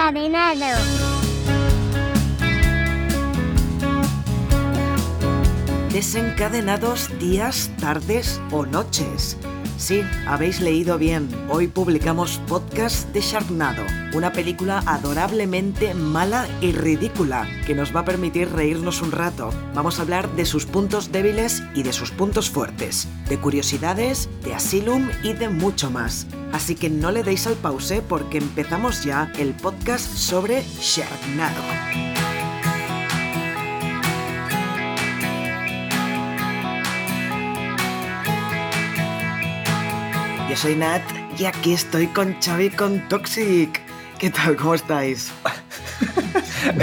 Desencadenado. Desencadenados días, tardes o noches. Sí, habéis leído bien. Hoy publicamos podcast de Sharknado, una película adorablemente mala y ridícula que nos va a permitir reírnos un rato. Vamos a hablar de sus puntos débiles y de sus puntos fuertes, de curiosidades, de Asylum y de mucho más. Así que no le deis al pause porque empezamos ya el podcast sobre Sharknado. Yo soy Nat y aquí estoy con Xavi con Toxic. ¿Qué tal? ¿Cómo estáis?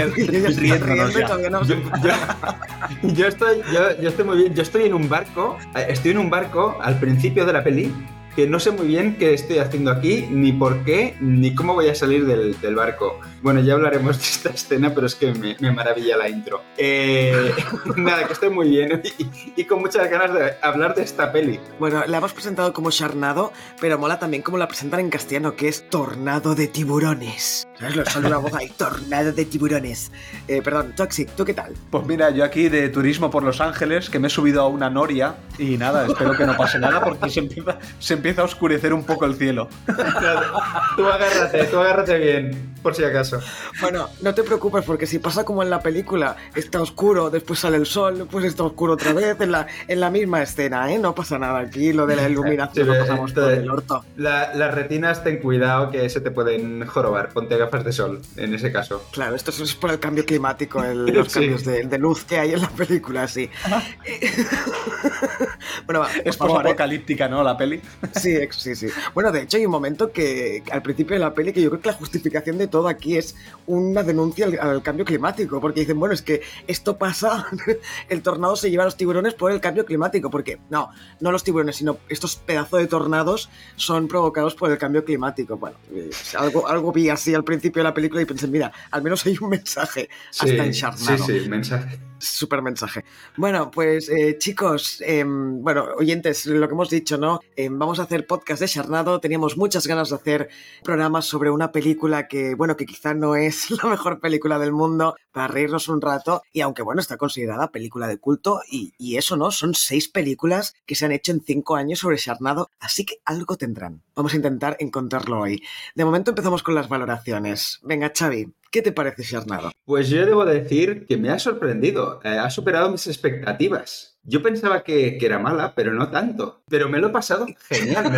Riéndonos ya. Yo, yo- yo estoy, yo, yo estoy muy bien. Yo estoy en un barco. eh, Estoy en un barco al principio de la peli que no sé muy bien qué estoy haciendo aquí, ni por qué, ni cómo voy a salir del, del barco. Bueno, ya hablaremos de esta escena, pero es que me, me maravilla la intro. Eh, nada, que estoy muy bien y, y con muchas ganas de hablar de esta peli. Bueno, la hemos presentado como Sharknado, pero mola también como la presentan en castellano, que es Tornado de Tiburones. ¿Sabes? Lo sale una voz ahí, Tornado de Tiburones. Eh, perdón, Toxic, ¿tú qué tal? Pues mira, yo aquí de turismo por Los Ángeles, que me he subido a una noria y nada, espero que no pase nada porque se empieza, se empieza a oscurecer un poco el cielo. Tú agárrate, tú agárrate bien, por si acaso. Bueno, no te preocupes porque si pasa como en la película, está oscuro, después sale el sol, después está oscuro otra vez, en la, en la misma escena, ¿eh? No pasa nada aquí, lo de la iluminación Sí, lo pasamos esto por el orto. La- las retinas, ten cuidado que se te pueden jorobar. Ponte gafas de sol, en ese caso. Claro, esto es por el cambio climático, el- los Sí. cambios de, de luz que hay en la película, sí. bueno, va, Es por favor, ¿eh? apocalíptica, ¿no? La peli. Sí, sí, sí. Bueno, de hecho hay un momento que al principio de la peli que yo creo que la justificación de todo aquí es una denuncia al, al cambio climático, porque dicen, bueno, es que esto pasa, el tornado se lleva a los tiburones por el cambio climático, porque no, no los tiburones, sino estos pedazos de tornados son provocados por el cambio climático. Bueno, algo, algo vi así al principio de la película y pensé, mira, al menos hay un mensaje hasta en sí, sí, mensaje. Súper mensaje. Bueno, pues eh, chicos, em, bueno, oyentes, lo que hemos dicho, ¿no? Em, vamos a hacer podcast de Charnado. Teníamos muchas ganas de hacer programas sobre una película que, bueno, que quizá no es la mejor película del mundo para reírnos un rato. Y aunque, bueno, está considerada película de culto y, y eso, ¿no? Son seis películas que se han hecho en cinco años sobre Charnado, así que algo tendrán. Vamos a intentar encontrarlo hoy. De momento empezamos con las valoraciones. Venga, Xavi, ¿qué te parece Charnado? Pues yo debo decir que me ha sorprendido. eh, ha superado mis expectativas. Yo pensaba que, que era mala, pero no tanto. Pero me lo he pasado genial.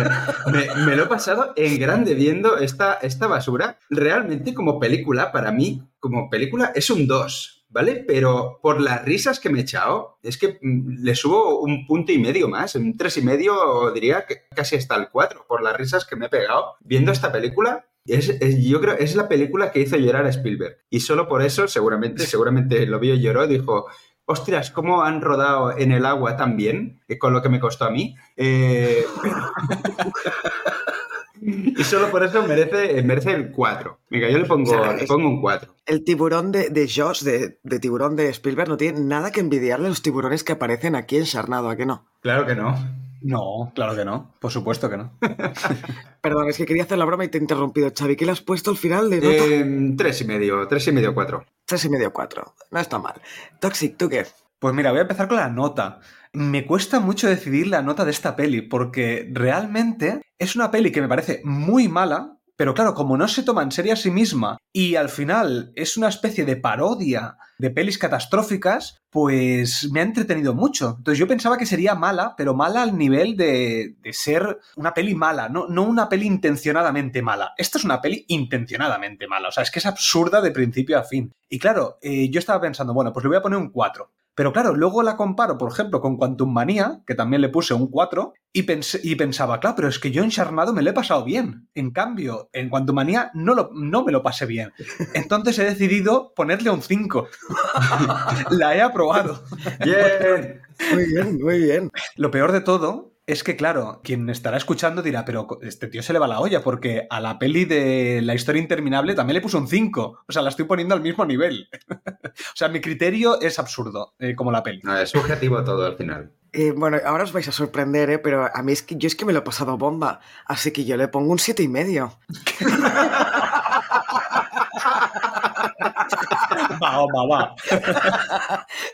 Me, me- lo he pasado en grande viendo esta, esta basura. Realmente como película, para mí, como película, es un 2. ¿Vale? Pero por las risas que me he echado, es que mm, le subo un punto y medio más, un tres y medio, diría que casi hasta el 4, por las risas que me he pegado viendo esta película. Es, es- yo creo es la película que hizo llorar a Spielberg. Y solo por eso, seguramente, seguramente lo vio y lloró, dijo, ostras, ¿cómo han rodado en el agua tan bien? Que Con lo que me costó a mí. Eh, y solo por eso merece, merece el 4. Venga, yo le pongo, O sea, le es- pongo un 4. El tiburón de, de Josh, de, de tiburón de Spielberg, no tiene nada que envidiarle a los tiburones que aparecen aquí en Charnado, ¿a que no? Claro que no. No, claro que no. Por supuesto que no. Perdón, es que quería hacer la broma y te he interrumpido, Xavi. ¿Qué le has puesto al final de nota? Eh, tres y medio, tres y medio, cuatro. Tres y medio, cuatro. No está mal. Toxic, ¿tú qué? Pues mira, voy a empezar con la nota. Me cuesta mucho decidir la nota de esta peli, porque realmente es una peli que me parece muy mala, pero claro, como no se toma en serio a sí misma y al final es una especie de parodia de pelis catastróficas, pues me ha entretenido mucho. Entonces yo pensaba que sería mala, pero mala al nivel de, de ser una peli mala, no, no una peli intencionadamente mala. Esta es una peli intencionadamente mala, o sea, es que es absurda de principio a fin. Y claro, eh, yo estaba pensando, bueno, pues le voy a poner un 4. Pero claro, luego la comparo, por ejemplo, con Quantum Manía, que también le puse un 4, y, y pensaba, claro, pero es que yo en Charnado me lo he pasado bien. En cambio, en Quantum Manía no, lo- no me lo pasé bien. Entonces he decidido ponerle un 5. la he aprobado. Bien. Muy bien, muy bien. Lo peor de todo es que, claro, quien estará escuchando dirá, pero este tío se le va la olla, porque a la peli de La historia interminable también le puso un 5. O sea, la estoy poniendo al mismo nivel. o sea, mi criterio es absurdo, eh, como la peli. No, es subjetivo todo al final. Eh, bueno, ahora os vais a sorprender, ¿eh? pero a mí es que yo es que me lo he pasado bomba, así que yo le pongo un siete y medio. va, va, va.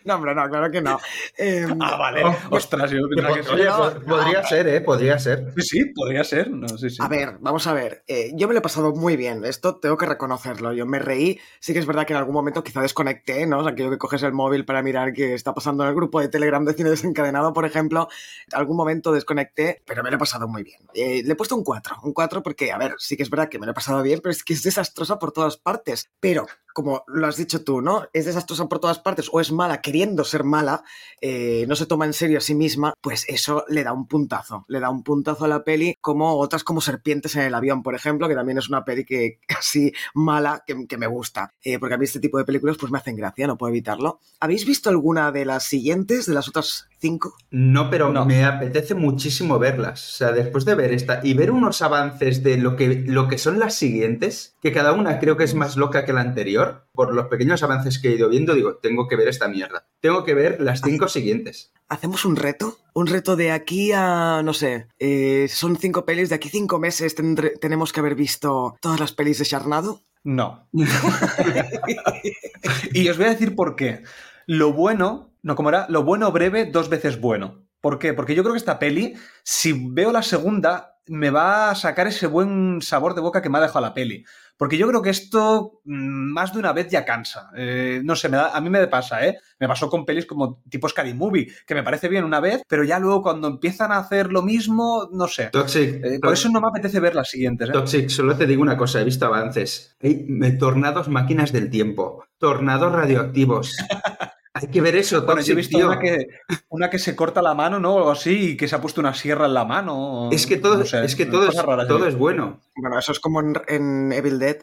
no, hombre, no, claro que no. Eh, Ah, vale. Oh, Ostras, yo pensaba que. Oye, No, pod- podría no. ser, ¿eh? Podría ser. Sí, sí, podría ser. No, sí, sí. A ver, vamos a ver. Eh, yo me lo he pasado muy bien. Esto tengo que reconocerlo. Yo me reí. Sí que es verdad que en algún momento quizá desconecté, ¿no? O sea, aquello que coges el móvil para mirar qué está pasando en el grupo de Telegram de Cine Desencadenado, por ejemplo. Algún momento desconecté, pero me lo he pasado muy bien. Eh, le he puesto un 4. Un 4 porque, a ver, sí que es verdad que me lo he pasado bien, pero es que es desastrosa por todas partes. Pero, como lo has dicho tú, ¿no? Es desastrosa por todas partes o es mala queriendo ser mala, eh, no se toma en serio a sí misma, pues eso le da un puntazo. Le da un puntazo a la peli, como otras como Serpientes en el avión, por ejemplo, que también es una peli que así mala que, me gusta. Eh, porque a mí este tipo de películas pues me hacen gracia, no puedo evitarlo. ¿Habéis visto alguna de las siguientes, de las otras cinco? No, pero No. me apetece muchísimo verlas. O sea, después de ver esta y ver unos avances de lo que, lo que son las siguientes, que cada una creo que es más loca que la anterior, por los pequeños avances que he ido viendo, digo, tengo que ver esta mierda. Tengo que ver las cinco siguientes. ¿Hacemos un reto? Un reto de aquí a, no sé, eh, son cinco pelis, de aquí cinco meses tendré- tenemos que haber visto todas las pelis de Charnado. No. y os voy a decir por qué. Lo bueno, no, como era, lo bueno breve, dos veces bueno. ¿Por qué? Porque yo creo que esta peli, si veo la segunda, me va a sacar ese buen sabor de boca que me ha dejado la peli. Porque yo creo que esto mm, más de una vez ya cansa. Eh, no sé, me da- a mí me pasa, ¿eh? Me pasó con pelis como tipo Scary Movie, que me parece bien una vez, pero ya luego cuando empiezan a hacer lo mismo, no sé. Toxic. Eh, por eso no me apetece ver las siguientes, ¿eh? Toxic, solo te digo una cosa, he visto avances. Hay tornados máquinas del tiempo, tornados radioactivos. Hay que ver eso, Bueno, yo he visto tío. una que, una que se corta la mano, ¿no? O algo así, y que se ha puesto una sierra en la mano. Es que todo, no sé, es, que todo, es, cosas raras. todo es bueno. Bueno, eso es como en, en Evil Dead.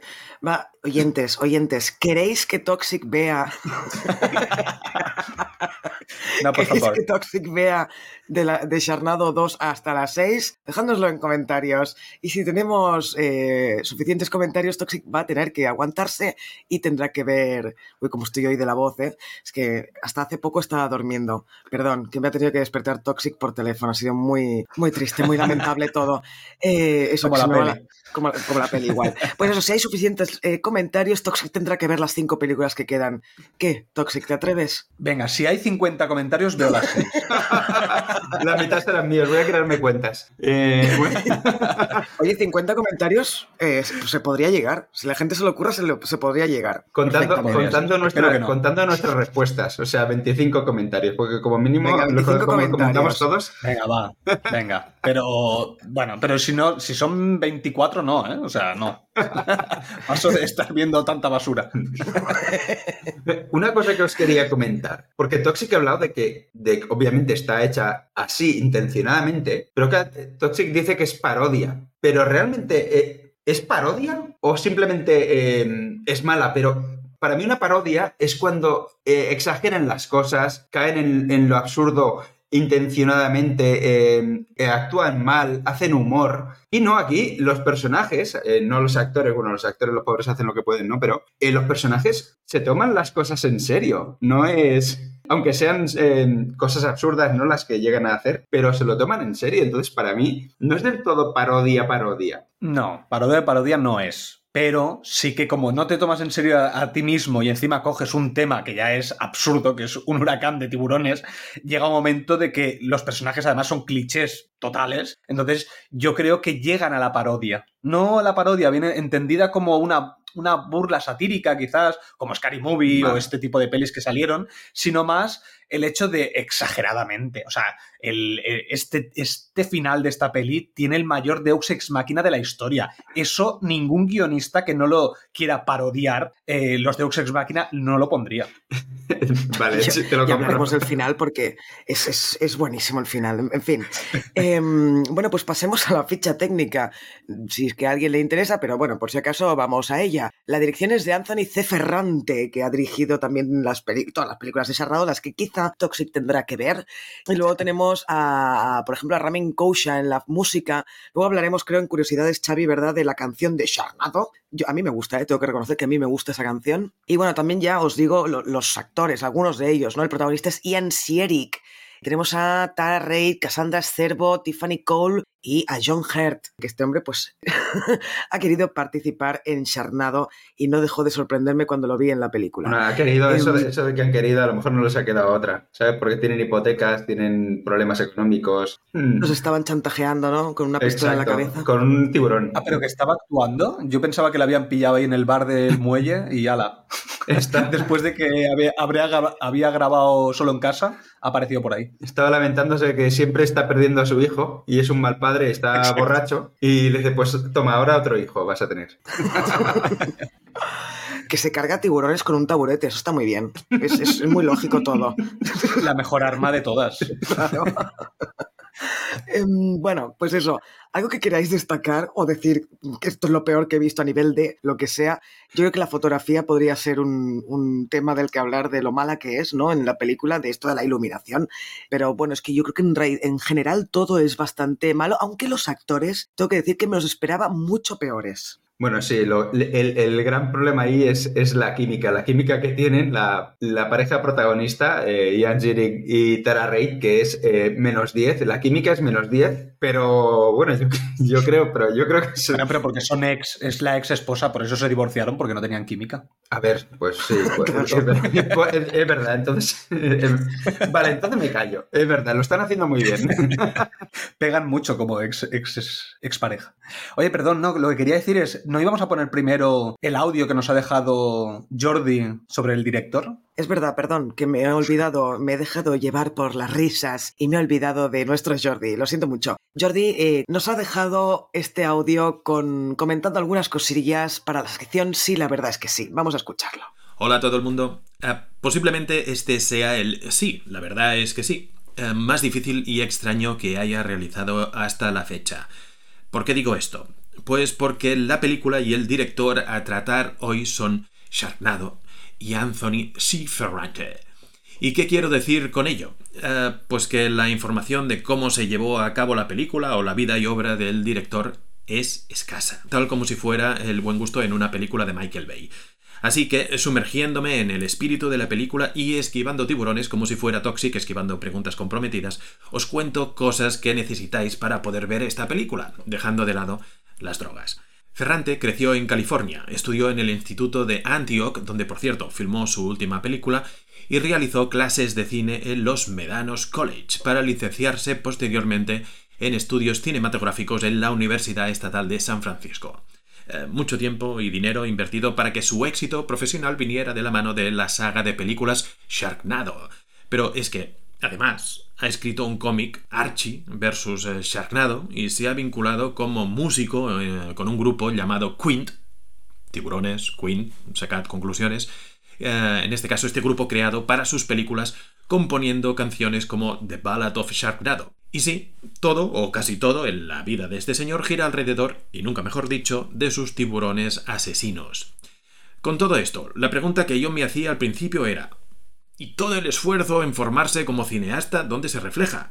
Va, oyentes, oyentes, ¿queréis que Toxic vea No, por ¿Queréis favor. que Toxic vea de, la, de Charnado 2 hasta las 6? Dejádnoslo en comentarios. Y si tenemos eh, suficientes comentarios, Toxic va a tener que aguantarse y tendrá que ver. Uy, como estoy hoy de la voz, ¿eh? Es que hasta hace poco estaba durmiendo. Perdón, que me ha tenido que despertar Toxic por teléfono. Ha sido muy, muy triste, muy lamentable todo. Eh, eso la como la peli igual. Pues eso, si hay suficientes eh, comentarios, Toxic tendrá que ver las cinco películas que quedan. ¿Qué? Toxic, ¿te atreves? Venga, si hay 50 comentarios, veo las. La mitad serán míos, voy a crearme cuentas. Eh, bueno, Oye, 50 comentarios eh, se- podría llegar. Si la gente se lo ocurra, se, lo- se podría llegar. contando, contando, nuestra- no. contando nuestras respuestas, o sea, 25 comentarios, porque como mínimo, Venga, lo- 25 como comentamos todos, Venga, va. Venga. Pero, bueno, pero si no, si son 24, no, ¿eh? O sea, no. Paso de estar viendo tanta basura. Una cosa que os quería comentar, porque Toxic ha hablado de que, obviamente está hecha así intencionadamente, pero que Toxic dice que es parodia. Pero realmente, eh, ¿es parodia o simplemente eh, es mala? Pero para mí una parodia es cuando eh, exageran las cosas, caen en, en lo absurdo intencionadamente, eh, eh, actúan mal, hacen humor. Y no, aquí los personajes, eh, no los actores, bueno, los actores, los pobres hacen lo que pueden, ¿no? Pero eh, los personajes se toman las cosas en serio. No es. Aunque sean eh, cosas absurdas, no las que llegan a hacer, pero se lo toman en serio. Entonces, para mí, no es del todo parodia, parodia. No, parodia parodia no es. Pero sí que como no te tomas en serio a, a ti mismo y encima coges un tema que ya es absurdo, que es un huracán de tiburones, llega un momento de que los personajes además son clichés totales. Entonces yo creo que llegan a la parodia. No la parodia viene entendida como una, una burla satírica quizás, como Scary Movie o este tipo de pelis que salieron, sino más el hecho de exageradamente. O sea, el, el- este, este final de esta peli tiene el mayor Deus Ex Máquina de la historia. Eso ningún guionista que no lo quiera parodiar, eh, los Deus Ex Máquina, no lo pondría. vale, te lo hablaremos del final porque es, es- es buenísimo el final. En fin. Em, bueno, pues pasemos a la ficha técnica. Si es que a alguien le interesa, pero bueno, por si acaso vamos a ella. La dirección es de Anthony C. Ferrante, que ha dirigido también las todas las películas de Sarrado, las que quizá Toxic tendrá que ver. Y luego tenemos a, por ejemplo, a Ramin Kousha en la música. Luego hablaremos, creo, en Curiosidades, Xavi, ¿verdad?, de la canción de Charnado. Yo, a mí me gusta, ¿eh? tengo que reconocer que a mí me gusta esa canción. Y bueno, también ya os digo lo- los actores, algunos de ellos, ¿no? El protagonista es Ian Sierik. Tenemos a Tara Reid, Cassandra Cervo, Tiffany Cole y a John Hurt, que este hombre pues ha querido participar en Charnado y no dejó de sorprenderme cuando lo vi en la película. No, ha querido eso, de, em, eso de que han querido, a lo mejor no les ha quedado otra, ¿sabes? Porque tienen hipotecas, tienen problemas económicos. Nos estaban chantajeando, ¿no? Con una pistola en la cabeza. Con un tiburón. Ah, pero que estaba actuando. Yo pensaba que la habían pillado ahí en el bar del muelle y ala. Está... Después de que había, había grabado solo en casa, ha aparecido por ahí. Estaba lamentándose que siempre está perdiendo a su hijo y es un mal padre, está borracho y le dice, pues toma, ahora otro hijo vas a tener. que se carga tiburones con un taburete, eso está muy bien. Es, muy lógico todo. La mejor arma de todas. Em, bueno, pues eso, algo que queráis destacar o decir que esto es lo peor que he visto a nivel de lo que sea, yo creo que la fotografía podría ser un, tema del que hablar de lo mala que es, ¿no? En la película, de esto de la iluminación. Pero bueno, es que yo creo que en general todo es bastante malo, aunque los actores, tengo que decir que me los esperaba mucho peores. Bueno, sí, el, gran problema ahí es, es, la química. La química que tienen la, pareja protagonista, eh, Ian Ziering y Tara Reid, que es eh, menos 10. La química es menos 10, pero bueno, yo, creo, pero yo creo que... Es... pero porque son ex, es la ex esposa, por eso se divorciaron, porque no tenían química. A ver, pues sí, pues, es, verdad, entonces... vale, entonces me callo. Es verdad, lo están haciendo muy bien. Pegan mucho como ex, ex, ex pareja. Oye, perdón, no, lo que quería decir es ¿no íbamos a poner primero el audio que nos ha dejado Jordi sobre el director? Es verdad, perdón, que me he olvidado, me he dejado llevar por las risas y me he olvidado de nuestro Jordi, lo siento mucho. Jordi eh, nos ha dejado este audio con, comentando algunas cosillas para la sección Sí, la verdad es que sí. Vamos a escucharlo. Hola a todo el mundo. Ah, posiblemente este sea el sí, la verdad es que sí, eh, más difícil y extraño que haya realizado hasta la fecha. ¿Por qué digo esto? Pues porque la película y el director a tratar hoy son Sharknado y Anthony C. Ferrante. ¿Y qué quiero decir con ello? Eh, pues que la información de cómo se llevó a cabo la película o la vida y obra del director es escasa, tal como si fuera el buen gusto en una película de Michael Bay. Así que, sumergiéndome en el espíritu de la película y esquivando tiburones como si fuera Toxic, esquivando preguntas comprometidas, os cuento cosas que necesitáis para poder ver esta película, dejando de lado las drogas. Ferrante creció en California, estudió en el Instituto de Antioch, donde por cierto filmó su última película, y realizó clases de cine en los Medanos College para licenciarse posteriormente en estudios cinematográficos en la Universidad Estatal de San Francisco. Eh, mucho tiempo y dinero invertido para que su éxito profesional viniera de la mano de la saga de películas Sharknado. Pero es que, además, ha escrito un cómic, Archie versus eh, Sharknado, y se ha vinculado como músico eh, con un grupo llamado Quint, tiburones, Quint, sacad conclusiones, eh, en este caso este grupo creado para sus películas, componiendo canciones como The Ballad of Sharknado. Y sí, todo o casi todo en la vida de este señor gira alrededor, y nunca mejor dicho, de sus tiburones asesinos. Con todo esto, la pregunta que yo me hacía al principio era, y todo el esfuerzo en formarse como cineasta, ¿dónde se refleja?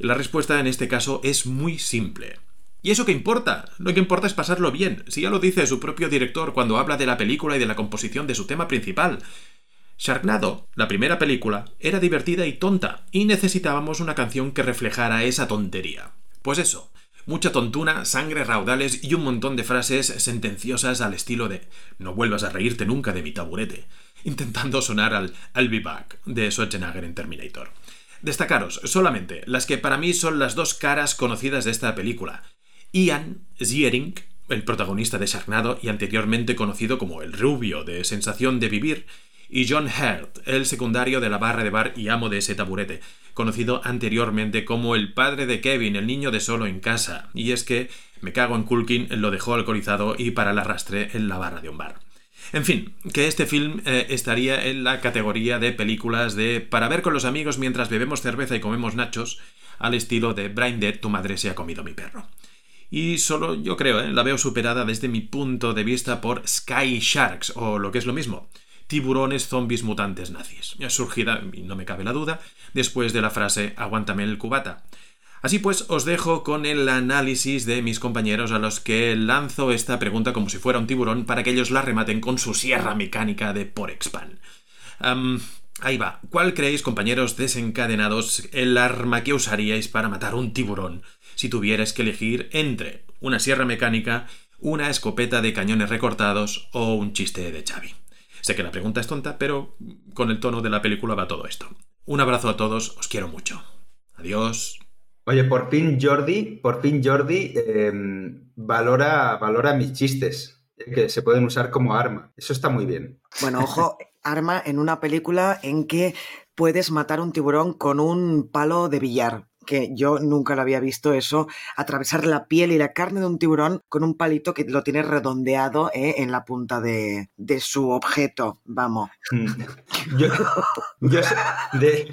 la respuesta en este caso es muy simple. ¿Y eso qué importa? Lo que importa es pasarlo bien, si ya lo dice su propio director cuando habla de la película y de la composición de su tema principal. Sharknado, la primera película, era divertida y tonta, y necesitábamos una canción que reflejara esa tontería. Pues eso, mucha tontuna, sangre raudales y un montón de frases sentenciosas al estilo de no vuelvas a reírte nunca de mi taburete intentando sonar al I'll be back de Schwarzenegger en Terminator. Destacaros solamente las que para mí son las dos caras conocidas de esta película. Ian Ziering, el protagonista de Sharknado y anteriormente conocido como el rubio de Sensación de Vivir, y John Hurt, el secundario de la barra de bar y amo de ese taburete, conocido anteriormente como el padre de Kevin, el niño de solo en casa. Y es que me cago en Culkin, lo dejó alcoholizado y para el arrastre en la barra de un bar. En fin, que este film eh, estaría en la categoría de películas de para ver con los amigos mientras bebemos cerveza y comemos nachos, al estilo de Brain Dead, tu madre se ha comido mi perro. Y solo yo creo, eh, la veo superada desde mi punto de vista por Sky Sharks, o lo que es lo mismo, tiburones zombies mutantes nazis, surgida, y no me cabe la duda, después de la frase aguántame el cubata. Así pues, os dejo con el análisis de mis compañeros a los que lanzo esta pregunta como si fuera un tiburón para que ellos la rematen con su sierra mecánica de Porexpan. Ahí va. ¿Cuál creéis, compañeros desencadenados, el arma que usaríais para matar un tiburón si tuvierais que elegir entre una sierra mecánica, una escopeta de cañones recortados o un chiste de Xavi? Sé que la pregunta es tonta, pero con el tono de la película va todo esto. Un abrazo a todos, os quiero mucho. Adiós. Oye, por fin Jordi, por fin Jordi em, valora, valora mis chistes, que se pueden usar como arma. Eso está muy bien. Bueno, ojo, arma en una película en que puedes matar un tiburón con un palo de billar que yo nunca lo había visto eso, atravesar la piel y la carne de un tiburón con un palito que lo tiene redondeado eh, en la punta de, de, su objeto, vamos. yo, yo de,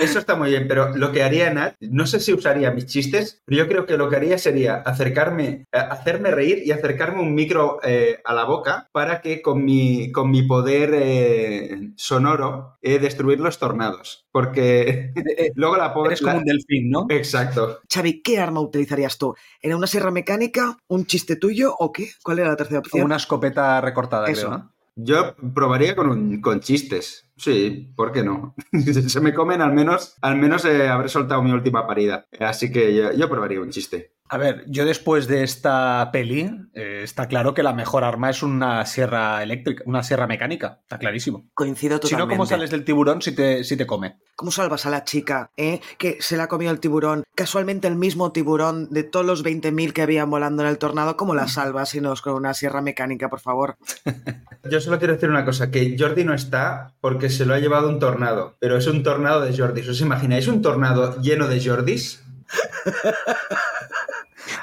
eso está muy bien, pero lo que haría Nat, no sé si usaría mis chistes, pero yo creo que lo que haría sería acercarme, eh, hacerme reír y acercarme un micro eh, a la boca para que con mi, con mi poder eh, sonoro eh, destruir los tornados. Porque luego la pobre. Eres como un delfín, ¿no? Exacto. Xavi, ¿qué arma utilizarías tú? ¿Era una sierra mecánica? ¿Un chiste tuyo o qué? ¿Cuál era la tercera opción? Una escopeta recortada, Eso. creo, ¿no? Yo probaría con, un, con chistes. Sí, ¿por qué no? Se me comen, al menos, al menos eh, habré soltado mi última parida. Así que yo, yo, probaría un chiste. A ver, yo después de esta peli, eh, está claro que la mejor arma es una sierra eléctrica, una sierra mecánica, está clarísimo. Coincido totalmente. Si no, ¿cómo sales del tiburón si te, si te come? ¿Cómo salvas a la chica, eh? Que se la ha comido el tiburón, casualmente el mismo tiburón de todos los 20.000 que habían volando en el tornado, ¿cómo la salvas si no es con una sierra mecánica, por favor? Yo solo quiero decir una cosa, que Jordi no está porque se lo ha llevado un tornado, pero es un tornado de Jordis. ¿Os imagináis un tornado lleno de Jordis?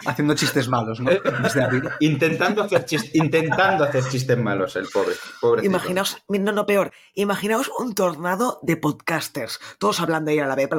Haciendo chistes malos, ¿no? Desde arriba. Intentando hacer, chist intentando hacer chistes malos, el pobre. pobre Imaginaos, no, no, peor, imaginaos un tornado de podcasters, todos hablando ahí a la vez.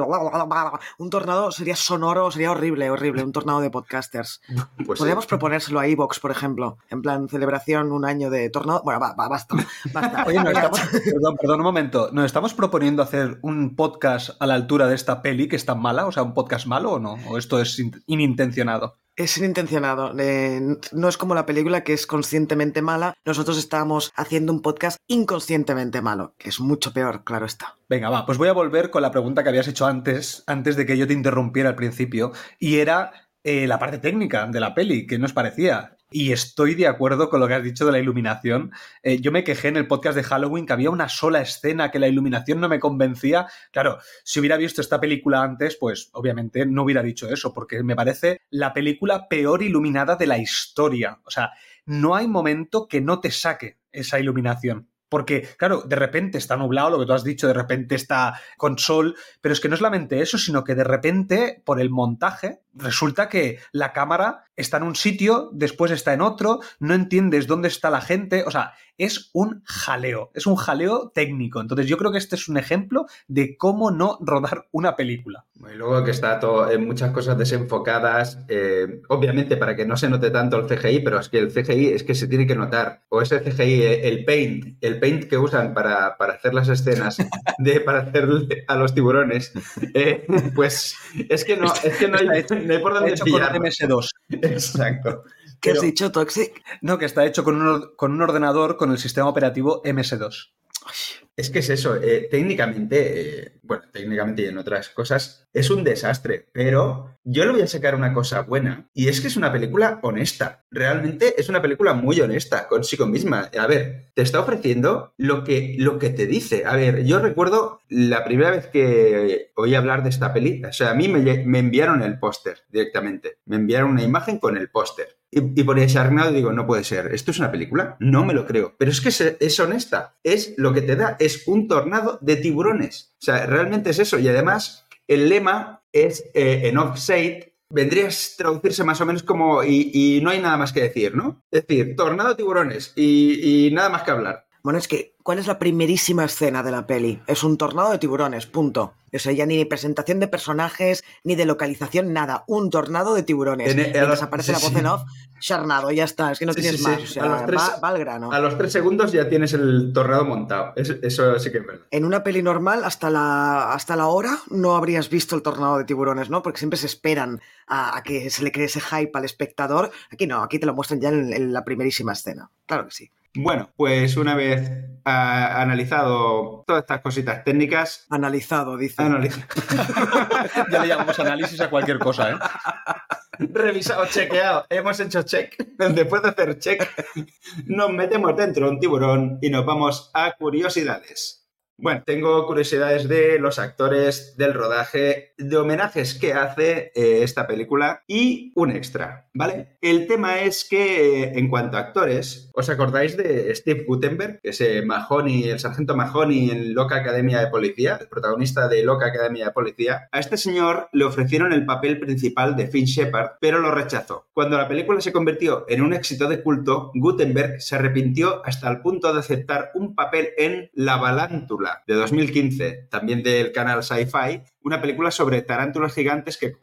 Un tornado sería sonoro, sería horrible, horrible, un tornado de podcasters. Pues Podríamos sí. proponérselo a Evox, por ejemplo, en plan celebración, un año de tornado. Bueno, va, va basta, basta. Oye, no estamos, perdón, perdón un momento, ¿nos estamos proponiendo hacer un podcast a la altura de esta peli que es tan mala? O sea, ¿un podcast malo o no? ¿O esto es inintencionado? Es inintencionado. Eh, no es como la película que es conscientemente mala. Nosotros estábamos haciendo un podcast inconscientemente malo, que es mucho peor, claro está. Venga, va, pues voy a volver con la pregunta que habías hecho antes, antes de que yo te interrumpiera al principio, y era eh, la parte técnica de la peli, que nos parecía. Y estoy de acuerdo con lo que has dicho de la iluminación. Eh, yo me quejé en el podcast de Halloween que había una sola escena que la iluminación no me convencía. Claro, si hubiera visto esta película antes, pues obviamente no hubiera dicho eso, porque me parece la película peor iluminada de la historia. O sea, no hay momento que no te saque esa iluminación. Porque, claro, de repente está nublado, lo que tú has dicho, de repente está con sol, pero es que no es solamente eso, sino que de repente, por el montaje, resulta que la cámara está en un sitio, después está en otro, no entiendes dónde está la gente, o sea, es un jaleo, es un jaleo técnico. Entonces yo creo que este es un ejemplo de cómo no rodar una película. Y luego que está todo en muchas cosas desenfocadas, eh, obviamente para que no se note tanto el CGI, pero es que el CGI es que se tiene que notar. O ese CGI, el paint, el paint que usan para, para hacer las escenas, de, para hacer a los tiburones, eh, pues es que no, es que no hay, no hay por dónde hecho pillar. con MS2. Exacto. ¿Qué Pero, has dicho, Toxic? No, que está hecho con un, con un ordenador con el sistema operativo MS2. Es que es eso, eh, técnicamente, eh, bueno, técnicamente y en otras cosas, es un desastre, pero yo le voy a sacar una cosa buena, y es que es una película honesta. Realmente es una película muy honesta consigo misma. A ver, te está ofreciendo lo que, lo que te dice. A ver, yo recuerdo la primera vez que oí hablar de esta peli, o sea, a mí me, me enviaron el póster directamente, me enviaron una imagen con el póster. Y, y ponía Sharknado y digo, no puede ser, ¿esto es una película? No me lo creo. Pero es que es honesta, es lo que te da, es un tornado de tiburones. O sea, realmente es eso. Y además, el lema es eh, en offside, vendría a traducirse más o menos como y, no hay nada más que decir, ¿no? Es decir, tornado tiburones y nada más que hablar. Bueno, es que, ¿cuál es la primerísima escena de la peli? Es un tornado de tiburones, punto. O sea, ya ni presentación de personajes, ni de localización, nada. Un tornado de tiburones. En, los, aparece sí, la voz en off, charnado, ya está. Es que no sí, tienes más. O sea, a los tres, va, va, al grano. A los tres segundos ya tienes el tornado montado. Eso, eso, sí que es verdad. En una peli normal, hasta la, hasta la hora, no habrías visto el tornado de tiburones, ¿no? Porque siempre se esperan a, a que se le cree ese hype al espectador. Aquí no, aquí te lo muestran ya en, en la primerísima escena. Claro que sí. Bueno, pues una vez ah, analizado todas estas cositas técnicas. Analizado, dice. Analizado. ya le llamamos análisis a cualquier cosa, ¿eh? Revisado, chequeado. Hemos hecho check. Después de hacer check, nos metemos dentro de un tiburón y nos vamos a curiosidades. Bueno, tengo curiosidades de los actores del rodaje, de homenajes que hace eh, esta película y un extra, ¿vale? El tema es que, en cuanto a actores, ¿os acordáis de Steve Gutenberg? Que es eh, Mahoney, el sargento Mahoney en Loca Academia de Policía, el protagonista de Loca Academia de Policía. A este señor le ofrecieron el papel principal de Finn Shepard, pero lo rechazó. Cuando la película se convirtió en un éxito de culto, Gutenberg se arrepintió hasta el punto de aceptar un papel en La Balántula de 2015, también del canal Sci-Fi, una película sobre tarántulas gigantes que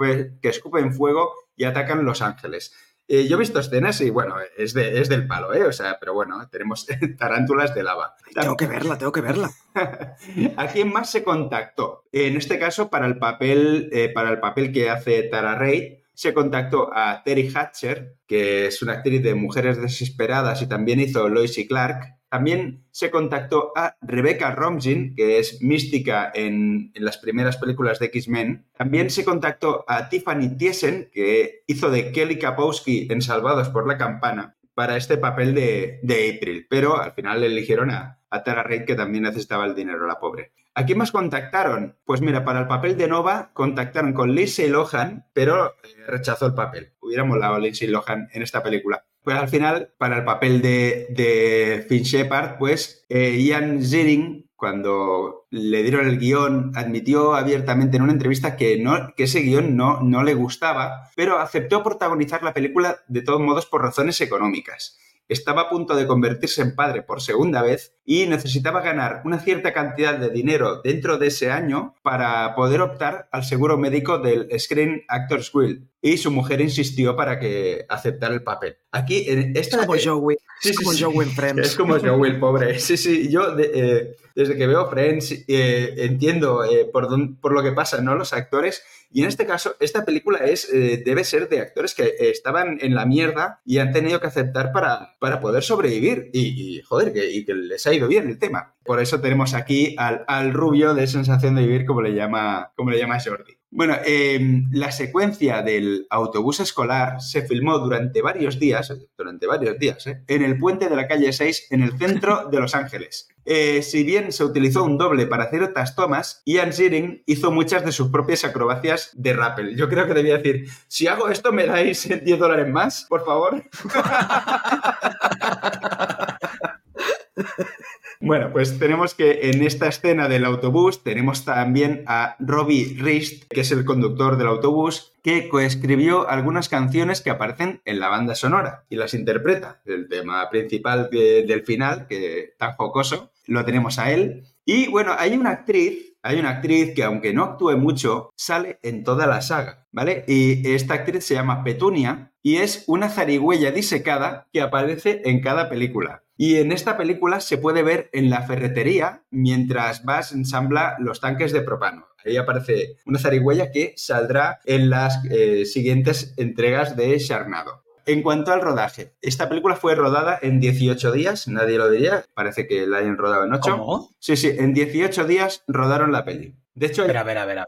escupen fuego y atacan Los Ángeles. Eh, yo he visto escenas y bueno, es, de, es del palo, ¿eh? O sea, pero bueno, tenemos tarántulas de lava. Tengo que verla, tengo que verla. ¿A quién más se contactó? En este caso, para el papel, eh, para el papel que hace Tara Reid, se contactó a Terry Hatcher, que es una actriz de Mujeres Desesperadas y también hizo Lois y Clark, también se contactó a Rebecca Romijn, que es mística en, las primeras películas de X-Men. También se contactó a Tiffany Thiesen, que hizo de Kelly Kapowski en Salvados por la Campana, para este papel de, April. Pero al final le eligieron a, a Tara Reid, que también necesitaba el dinero, la pobre. ¿A quién más contactaron? Pues mira, para el papel de Nova contactaron con Lindsay Lohan, pero eh, rechazó el papel. Hubiera molado Lindsay Lohan en esta película. Pues al final, para el papel de, Finn Shepard, pues eh, Ian Ziering, cuando le dieron el guion, admitió abiertamente en una entrevista que, no, que ese guion no, no le gustaba, pero aceptó protagonizar la película de todos modos por razones económicas estaba a punto de convertirse en padre por segunda vez y necesitaba ganar una cierta cantidad de dinero dentro de ese año para poder optar al seguro médico del Screen Actors Guild. Y su mujer insistió para que aceptara el papel. Aquí, en esta... Es como Joey. es como Joey en Friends. Es como Joey, el pobre. Sí, sí, yo eh, desde que veo Friends eh, entiendo eh, por, por lo que pasa, ¿no? Los actores y en este caso, esta película es, eh, debe ser de actores que estaban en la mierda y han tenido que aceptar para, para poder sobrevivir. Y, joder, que, y que les ha ido bien el tema. Por eso tenemos aquí al, al rubio de sensación de vivir, como le llama, como le llama Jordi. Bueno, em, la secuencia del autobús escolar se filmó durante varios días, durante varios días, ¿eh? en el puente de la calle 6 en el centro de Los Ángeles. Eh, si bien se utilizó un doble para hacer otras tomas, Ian Ziering hizo muchas de sus propias acrobacias de rappel. Yo creo que debía decir, si hago esto me dais 10 dólares más, por favor. Bueno, pues tenemos que en esta escena del autobús tenemos también a Robbie Rist, que es el conductor del autobús, que coescribió algunas canciones que aparecen en la banda sonora y las interpreta. El tema principal del final, que tan jocoso, lo tenemos a él. Y bueno, hay una actriz, hay una actriz que aunque no actúe mucho, sale en toda la saga, ¿vale? Y esta actriz se llama Petunia y es una zarigüeya disecada que aparece en cada película. Y en esta película se puede ver en la ferretería mientras Vas ensambla los tanques de propano. Ahí aparece una zarigüeya que saldrá en las eh, siguientes entregas de Sharnado. En cuanto al rodaje, esta película fue rodada en 18 días, nadie lo diría, parece que la hayan rodado en 8. ¿Cómo? Sí, sí, en 18 días rodaron la peli. De hecho, a ver, a ver, a ver,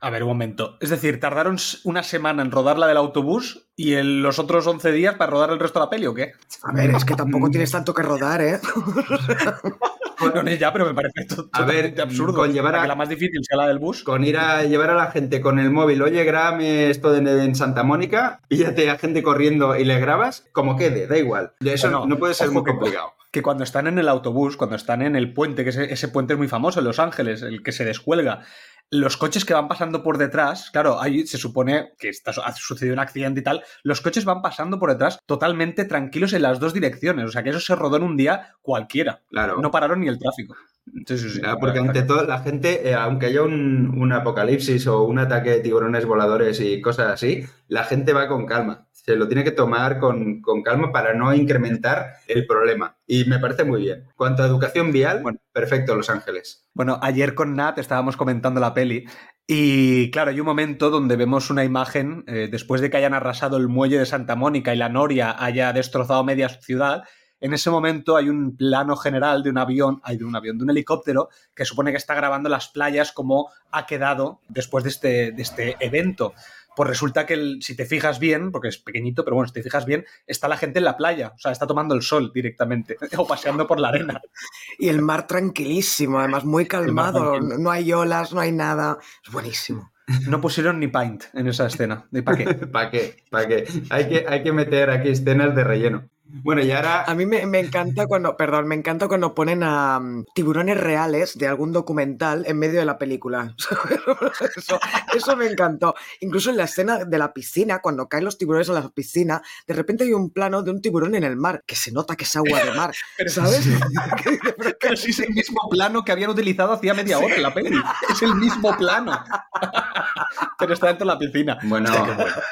a ver. Un momento. Es decir, tardaron una semana en rodar la del autobús y en los otros 11 días para rodar el resto de la peli, ¿o qué? A ver, es que tampoco tienes tanto que rodar, ¿eh? no, ya, pero me parece a ver, absurdo. Con llevar a, que la más difícil sea la del bus. Con ir a llevar a la gente con el móvil, oye, grame esto en Santa Mónica, píllate a gente corriendo y le grabas, como quede, da igual. Eso no, no puede ser muy complicado que cuando están en el autobús, cuando están en el puente, que ese, ese, puente es muy famoso en Los Ángeles, el que se descuelga, los coches que van pasando por detrás, claro, ahí se supone que está, ha sucedido un accidente y tal, los coches van pasando por detrás totalmente tranquilos en las dos direcciones, o sea que eso se rodó en un día cualquiera. Claro. No pararon ni el tráfico. porque ante todo la gente, eh, aunque haya un, un apocalipsis o un ataque de tiburones voladores y cosas así, la gente va con calma se lo tiene que tomar con, calma para no incrementar el problema. Y me parece muy bien. Cuanto a educación vial, bueno, perfecto, Los Ángeles. Bueno, ayer con Nat estábamos comentando la peli y claro, hay un momento donde vemos una imagen, eh, después de que hayan arrasado el muelle de Santa Mónica y la Noria haya destrozado media ciudad, en ese momento hay un plano general de un avión, hay de un avión, de un helicóptero que supone que está grabando las playas como ha quedado después de este, de este evento pues resulta que si te fijas bien, porque es pequeñito, pero bueno, si te fijas bien, está la gente en la playa, o sea, está tomando el sol directamente o paseando por la arena. Y el mar tranquilísimo, además muy calmado, no hay olas, no hay nada, es buenísimo. No pusieron ni Paint en esa escena. ¿Para qué? ¿Para qué? ¿Para qué? Hay que, hay que meter aquí escenas de relleno. Bueno, y ahora. A mí me, encanta cuando. Perdón, me encanta cuando ponen a mm, tiburones reales de algún documental en medio de la película. eso, me encantó. Incluso en la escena de la piscina, cuando caen los tiburones a la piscina, de repente hay un plano de un tiburón en el mar, que se nota que es agua de mar. ¿Sabes? Pero sí es el mismo plano que habían utilizado hacía media hora en la peli. Es el mismo plano. Pero está dentro de la piscina. Bueno,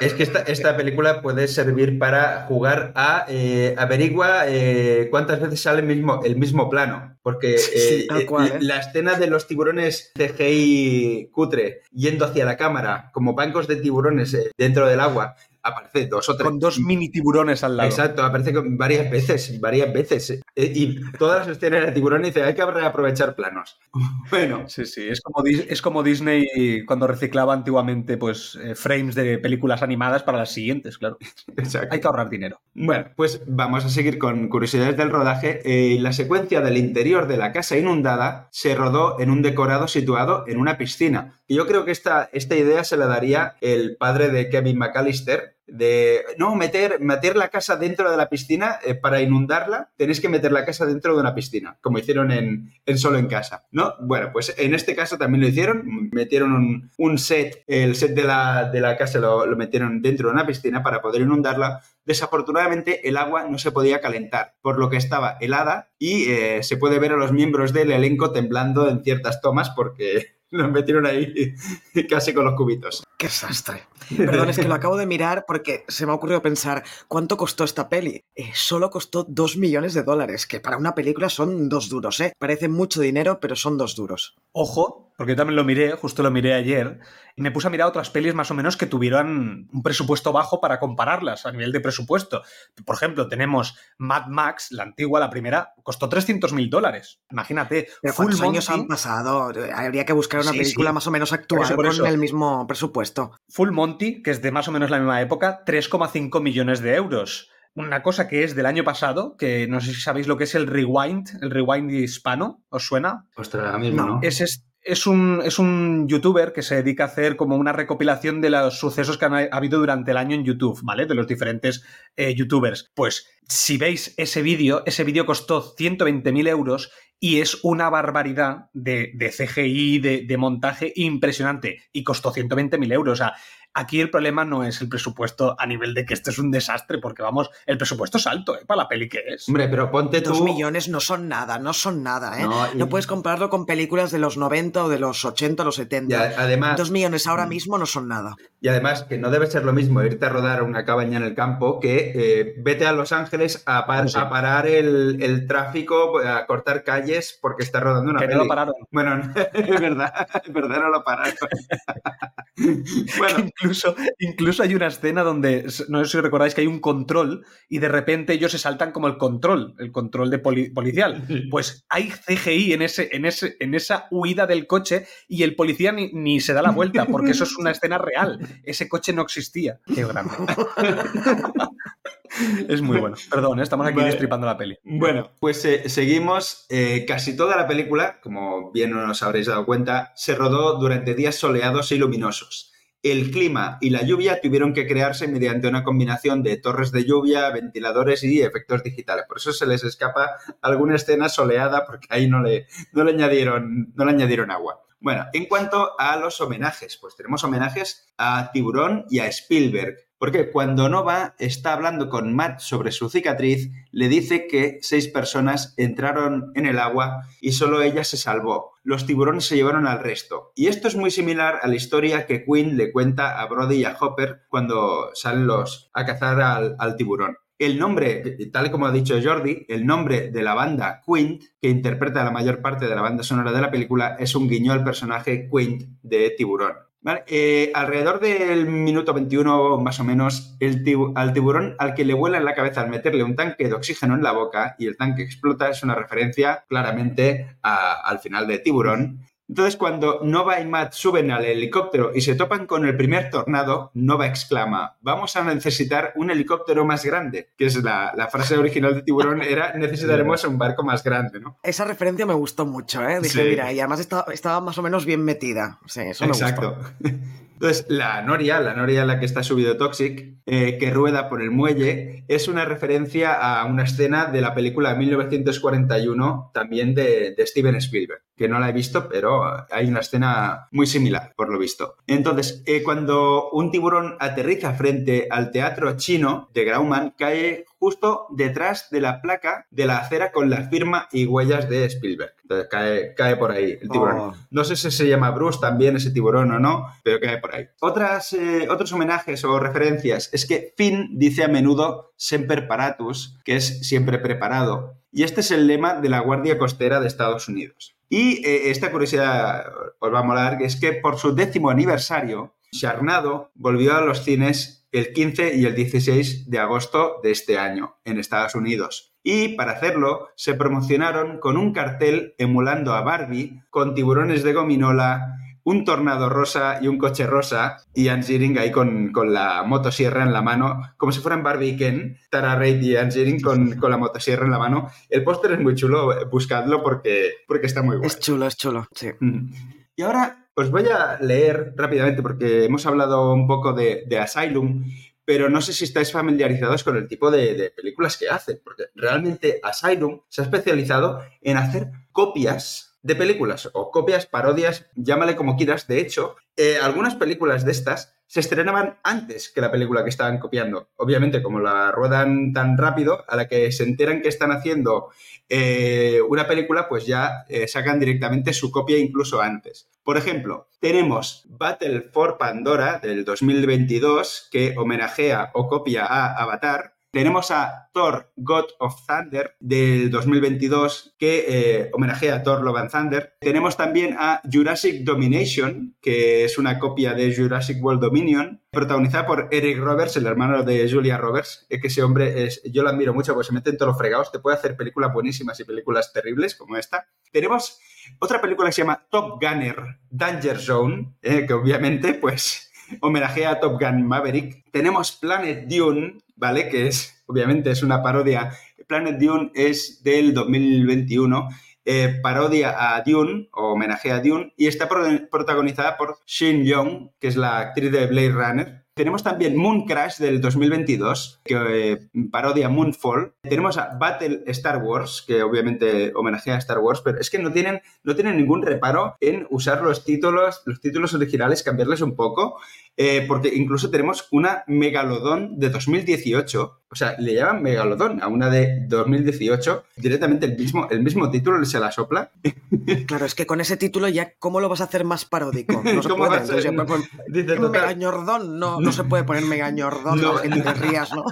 es que esta, película puede servir para jugar a. Eh, averigua eh, cuántas veces sale el mismo, el mismo plano. Porque eh, eh, la escena de los tiburones CGI cutre yendo hacia la cámara como bancos de tiburones dentro del agua aparece dos o tres. Con dos mini tiburones al lado. Exacto, aparece varias veces, varias veces. Eh, y todas las escenas de tiburones dice, hay que aprovechar planos. Bueno. Sí, sí, es como, es como Disney cuando reciclaba antiguamente pues eh, frames de películas animadas para las siguientes, claro. Exacto. Hay que ahorrar dinero. Bueno, pues vamos a seguir con curiosidades del rodaje. Eh, la secuencia del interior de la casa inundada se rodó en un decorado situado en una piscina. Y yo creo que esta, esta idea se la daría el padre de Kevin McAllister, de no meter, meter la casa dentro de la piscina eh, para inundarla, tenéis que meter la casa dentro de una piscina, como hicieron en, Solo en Casa, ¿no? Bueno, pues en este caso también lo hicieron, metieron un, set, el set de la, de la casa lo, metieron dentro de una piscina para poder inundarla. Desafortunadamente el agua no se podía calentar, por lo que estaba helada y eh, se puede ver a los miembros del elenco temblando en ciertas tomas porque nos metieron ahí casi con los cubitos. ¡Qué desastre! Perdón, es que lo acabo de mirar porque se me ha ocurrido pensar, ¿cuánto costó esta peli? Eh, solo costó dos millones de dólares, que para una película son dos duros, ¿eh? Parece mucho dinero, pero son dos duros. Ojo, porque yo también lo miré, justo lo miré ayer, y me puse a mirar otras pelis más o menos que tuvieran un presupuesto bajo para compararlas a nivel de presupuesto. Por ejemplo, tenemos Mad Max, la antigua, la primera, costó 300 mil dólares. Imagínate. ¿Cuántos años han pasado? Habría que buscar una película más o menos actual con el mismo presupuesto. Full Monty, que es de más o menos la misma época, 3,5 millones de euros una cosa que es del año pasado, que no sé si sabéis lo que es el rewind, el rewind hispano, ¿os suena? Ostras, ahora mismo no. Es, es un, es un youtuber que se dedica a hacer como una recopilación de los sucesos que han habido durante el año en YouTube, ¿vale? De los diferentes eh, youtubers. Pues si veis ese vídeo, ese vídeo costó 120.000 euros y es una barbaridad de, de CGI, de, de, montaje impresionante y costó 120.000 euros. O sea, Aquí el problema no es el presupuesto a nivel de que esto es un desastre, porque vamos, el presupuesto es alto, ¿eh? Para la peli que es. Hombre, pero ponte tú... Dos millones no son nada, no son nada, ¿eh? No, puedes compararlo con películas de los 90 o de los 80 o los 70. además... Dos millones ahora mm. mismo no son nada. Y además que no debe ser lo mismo irte a rodar a una cabaña en el campo que eh, vete a Los Ángeles a, a parar el, tráfico, a cortar calles porque está rodando una que peli. No lo pararon. Bueno, es verdad, es verdad, no lo pararon. bueno incluso, hay una escena donde, no sé si recordáis que hay un control y de repente ellos se saltan como el control, el control de policial. Pues hay CGI en, ese, en, ese, en esa huida del coche y el policía ni, se da la vuelta, porque eso es una escena real. Ese coche no existía. Qué grande. es muy bueno. Perdón, ¿eh? estamos aquí destripando la peli. Bueno, pues eh, seguimos. Eh, casi toda la película, como bien os habréis dado cuenta, se rodó durante días soleados e luminosos el clima y la lluvia tuvieron que crearse mediante una combinación de torres de lluvia, ventiladores y efectos digitales. Por eso se les escapa alguna escena soleada porque ahí no le, no le, añadieron, no le añadieron agua. Bueno, en cuanto a los homenajes, pues tenemos homenajes a Tiburón y a Spielberg. Porque cuando Nova está hablando con Matt sobre su cicatriz, le dice que seis personas entraron en el agua y solo ella se salvó. Los tiburones se llevaron al resto. Y esto es muy similar a la historia que Quinn le cuenta a Brody y a Hopper cuando salen los a cazar al, al tiburón. El nombre, tal como ha dicho Jordi, el nombre de la banda Quint, que interpreta la mayor parte de la banda sonora de la película, es un guiño al personaje Quint de Tiburón. Vale, eh, alrededor del minuto 21 más o menos, el al tiburón al que le vuela en la cabeza al meterle un tanque de oxígeno en la boca y el tanque explota es una referencia claramente al final de tiburón. Entonces, cuando Nova y Matt suben al helicóptero y se topan con el primer tornado, Nova exclama, vamos a necesitar un helicóptero más grande, que es la, la frase original de Tiburón, era necesitaremos un barco más grande, ¿no? Esa referencia me gustó mucho, ¿eh? Dije, Sí. mira, y además estaba, estaba más o menos bien metida. Sí, eso me gustó. Entonces, la noria, la noria en la que está subido Toxic, eh, que rueda por el muelle, es una referencia a una escena de la película 1941, también de, de Steven Spielberg, que no la he visto, pero hay una escena muy similar, por lo visto. Entonces, eh, cuando un tiburón aterriza frente al teatro chino de Grauman, cae justo detrás de la placa de la acera con la firma y huellas de Spielberg. Entonces, cae, cae por ahí el tiburón. Oh. No sé si se llama Bruce también ese tiburón o no, pero cae por ahí. Otras, eh, otros homenajes o referencias es que Finn dice a menudo Semper Paratus, que es siempre preparado. Y este es el lema de la Guardia Costera de Estados Unidos. Y eh, esta curiosidad os va a molar, que es que por su décimo aniversario, Sharnado volvió a los cines el 15 y el 16 de agosto de este año en Estados Unidos. Y para hacerlo se promocionaron con un cartel emulando a Barbie con tiburones de gominola, un tornado rosa y un coche rosa y Anne Ziering ahí con, con la motosierra en la mano, como si fueran Barbie y Ken, Tara Reid y Anne Ziering con, con la motosierra en la mano. El póster es muy chulo, buscadlo porque, porque está muy bueno. Es chulo, es chulo, sí. Y ahora os voy a leer rápidamente porque hemos hablado un poco de, Asylum, pero no sé si estáis familiarizados con el tipo de, de películas que hace, porque realmente Asylum se ha especializado en hacer copias de películas o copias, parodias, llámale como quieras. De hecho, eh, algunas películas de estas se estrenaban antes que la película que estaban copiando. Obviamente, como la ruedan tan rápido, a la que se enteran que están haciendo eh, una película, pues ya eh, sacan directamente su copia incluso antes. Por ejemplo, tenemos Battle for Pandora del 2022, que homenajea o copia a Avatar. Tenemos a Thor, God of Thunder, del 2022, que eh, homenajea a Thor, Love and Thunder. Tenemos también a Jurassic Domination, que es una copia de Jurassic World Dominion, protagonizada por Eric Roberts, el hermano de Julia Roberts, eh, que ese hombre, es, yo lo admiro mucho porque se mete en todos los fregados, te puede hacer películas buenísimas y películas terribles como esta. Tenemos otra película que se llama Top Gunner Danger Zone, eh, que obviamente, pues, homenajea a Top Gun Maverick. Tenemos Planet Dune, ¿vale? Que es, obviamente, es una parodia. Planet Dune es del 2021. eh, parodia a Dune, o homenaje a Dune, y está pro- protagonizada por Shin Young, que es la actriz de Blade Runner. Tenemos también Moon Crash del 2022, que eh, parodia Moonfall. Tenemos a Battle Star Wars, que obviamente homenajea a Star Wars, pero es que no tienen, no tienen ningún reparo en usar los títulos, los títulos originales, cambiarles un poco, eh, porque incluso tenemos una Megalodón de 2018. O sea, le llaman Megalodón a una de 2018. Directamente el mismo, el mismo título se la sopla. Claro, es que con ese título ya, ¿cómo lo vas a hacer más paródico? No se ¿Cómo puede. va a ser? Entonces ya puede poner Dice total. Megañordón, no, no se puede poner Megañordón, No. no. gente te rías, ¿no?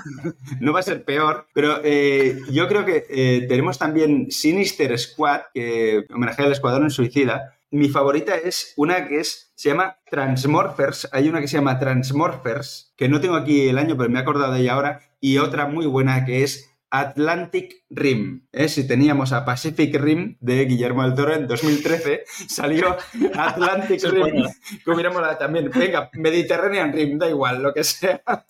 no va a ser peor, pero eh, yo creo que eh, tenemos también Sinister Squad, que homenajea al Escuadrón Suicida. Mi favorita es una que es, se llama Transmorphers. Hay una que se llama Transmorphers, que no tengo aquí el año, pero me he acordado de ella ahora. Y otra muy buena que es Atlantic Rim. ¿eh? Si teníamos a Pacific Rim de Guillermo del Toro en 2013, salió Atlantic Rim. bueno. También, venga, Mediterranean Rim, da igual, lo que sea.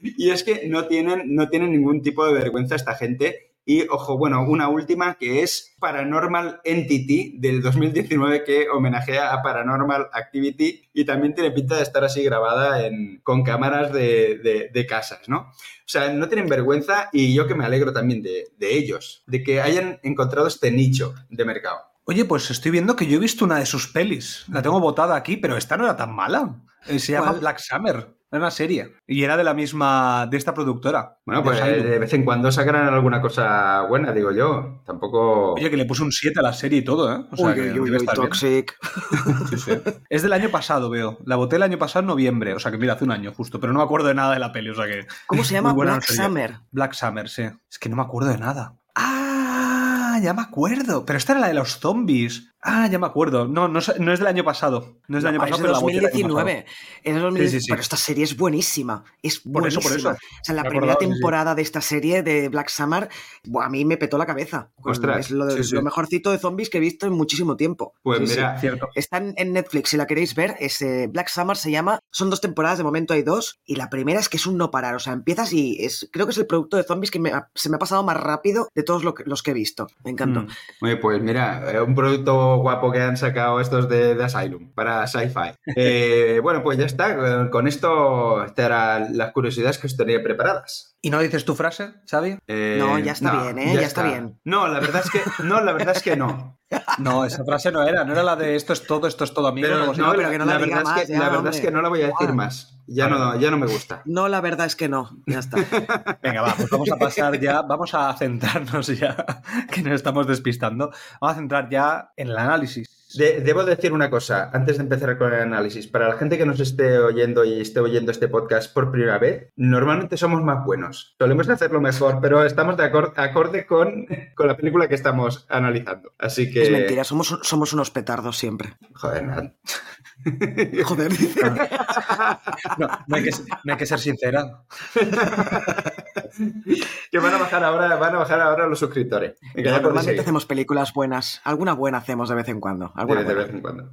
Y es que no tienen, no tienen ningún tipo de vergüenza esta gente. Y, ojo, bueno, una última que es Paranormal Entity del 2019 que homenajea a Paranormal Activity y también tiene pinta de estar así grabada en, con cámaras de, de- casas, ¿no? O sea, no tienen vergüenza y yo que me alegro también de, de ellos, de que hayan encontrado este nicho de mercado. Oye, pues estoy viendo que yo he visto una de sus pelis. La tengo botada aquí, pero esta no era tan mala. Eh, Se llama ¿Cuál? Black Summer. Era una serie. Y era de la misma, de esta productora. Bueno, de pues Asylum. de vez en cuando sacarán alguna cosa buena, digo yo. Tampoco... Oye, que le puse un 7 a la serie y todo, ¿eh? O sea, Uy, que uy, uy, debe uy, estar bien. Toxic. Sí, sí. Es del año pasado, veo. La boté el año pasado en noviembre. O sea, que mira, hace un año justo. Pero no me acuerdo de nada de la peli. O sea que. ¿Cómo se llama? Black. Summer. Black Summer, sí. Es que no me acuerdo de nada. Ah, ya me acuerdo. Pero esta era la de los zombies. Ah, ya me acuerdo. No, no, es no es del año pasado. No es del No, año es pasado, de del año 2019. Es de 2019. Sí, sí, sí. Pero esta serie es buenísima. Es Por eso, buenísima. por eso. O sea, la Me primera temporada de esta serie de Black Summer, a mí me petó la cabeza. Ostras, es lo, de- lo mejorcito de zombies que he visto en muchísimo tiempo. Pues mira, Cierto. Está en, Netflix, si la queréis ver, es eh, Black Summer se llama, son dos temporadas, de momento hay dos, y la primera es que es un no parar, o sea, empiezas y es, creo que es el producto de zombies que me ha- se me ha pasado más rápido de todos lo que- los que he visto, me encantó. Mm. Oye, pues mira, eh, un producto guapo que han sacado estos de, de Asylum para Sci-Fi. Eh, bueno, pues ya está. Con- Con esto estas eran las curiosidades que os tenía preparadas. ¿Y no dices tu frase, Xavi? Eh, No, ya está bien, ¿eh? Ya está bien. No, la verdad es que no, la verdad es que no. No, esa frase no era. No era la de esto es todo, esto es todo, amigo. Pero, no, pero la, que no la la diga verdad, más, es que, ya, la verdad es que no la voy a decir más. Ya no, ya no me gusta. No, la verdad es que no, ya está. Venga, va, pues vamos a pasar ya, vamos a centrarnos ya, que nos estamos despistando. Vamos a centrar ya en el análisis. De- debo decir una cosa antes de empezar con el análisis. Para la gente que nos esté oyendo y esté oyendo este podcast por primera vez, normalmente somos más buenos. Solemos hacerlo mejor, pero estamos de acor- acorde con, con la película que estamos analizando. Así que. Es mentira, somos, somos unos petardos siempre. Joder, Nat. Joder, No, no hay que, no hay que ser sincera. que van a bajar ahora, van a bajar ahora los suscriptores. Normalmente hacemos películas buenas. Alguna buena hacemos de vez en cuando. Alguna De, vez en cuando.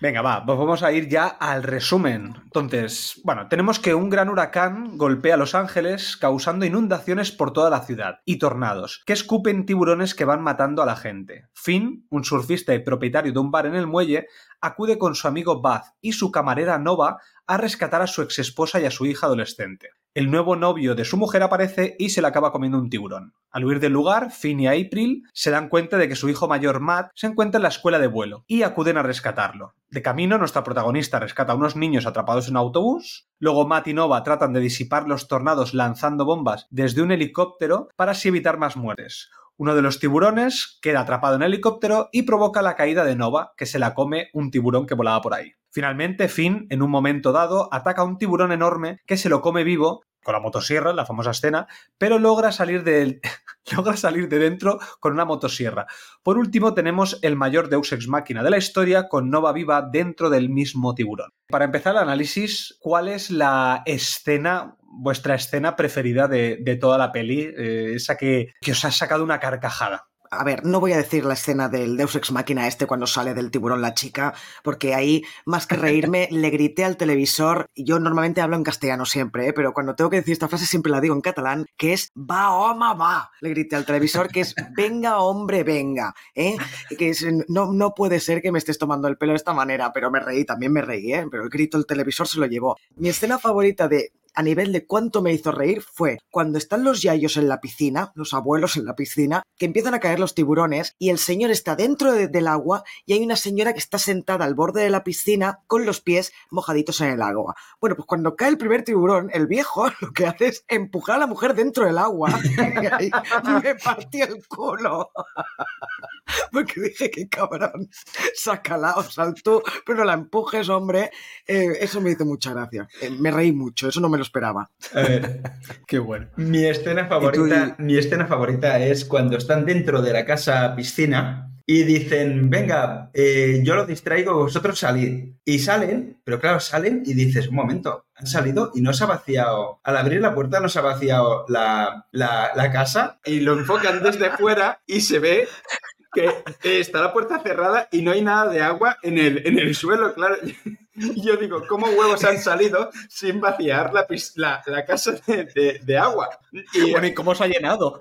Venga, va, pues vamos a ir ya al resumen. Entonces, bueno, tenemos que un gran huracán golpea Los Ángeles causando inundaciones por toda la ciudad y tornados que escupen tiburones que van matando a la gente. Finn, un surfista y propietario de un bar en el muelle, acude con su amigo Buzz y su camarera Nova a rescatar a su exesposa y a su hija adolescente. El nuevo novio de su mujer aparece y se le acaba comiendo un tiburón. Al huir del lugar, Finn y April se dan cuenta de que su hijo mayor Matt se encuentra en la escuela de vuelo y acuden a rescatarlo. De camino, nuestra protagonista rescata a unos niños atrapados en un autobús. Luego Matt y Nova tratan de disipar los tornados lanzando bombas desde un helicóptero para así evitar más muertes. Uno de los tiburones queda atrapado en el helicóptero y provoca la caída de Nova, que se la come un tiburón que volaba por ahí. Finalmente, Finn, en un momento dado, ataca a un tiburón enorme que se lo come vivo con la motosierra, la famosa escena, pero logra salir de, logra salir de dentro con una motosierra. Por último, tenemos el mayor Deus Ex Máquina de la historia con Nova viva dentro del mismo tiburón. Para empezar el análisis, ¿cuál es la escena, vuestra escena preferida de, de toda la peli? Eh, esa que, que os ha sacado una carcajada. A ver, no voy a decir la escena del Deus Ex Máquina este cuando sale del tiburón la chica, porque ahí, más que reírme, le grité al televisor. Yo normalmente hablo en castellano siempre, ¿eh? pero cuando tengo que decir esta frase siempre la digo en catalán, que es va, home, va. Le grité al televisor que es venga, hombre, venga. ¿eh? Que es, no, no puede ser que me estés tomando el pelo de esta manera, pero me reí, también me reí, ¿eh? pero el grito del televisor se lo llevó. Mi escena favorita de a nivel de cuánto me hizo reír fue cuando están los yayos en la piscina, los abuelos en la piscina, que empiezan a caer los tiburones y el señor está dentro de- del agua y hay una señora que está sentada al borde de la piscina con los pies mojaditos en el agua. Bueno, pues cuando cae el primer tiburón, el viejo lo que hace es empujar a la mujer dentro del agua. Me partí el culo. Porque dije, qué cabrón, sácala o saltó, pero no la empujes, hombre. Eh, eso me hizo mucha gracia. Eh, me reí mucho, eso no me lo esperaba. A ver, Qué bueno. Mi escena favorita, mi escena favorita es cuando están dentro de la casa piscina y dicen, venga, eh, yo lo distraigo, vosotros salid. Y salen, pero claro, salen y dices, un momento, han salido y no se ha vaciado, al abrir la puerta no se ha vaciado la, la- la casa y lo enfocan desde fuera y se ve que eh, está la puerta cerrada y no hay nada de agua en el, en el suelo, claro. Y yo digo, ¿cómo huevos han salido sin vaciar la, la, la casa de, de- de agua? Y, Bueno, ¿y cómo se ha llenado?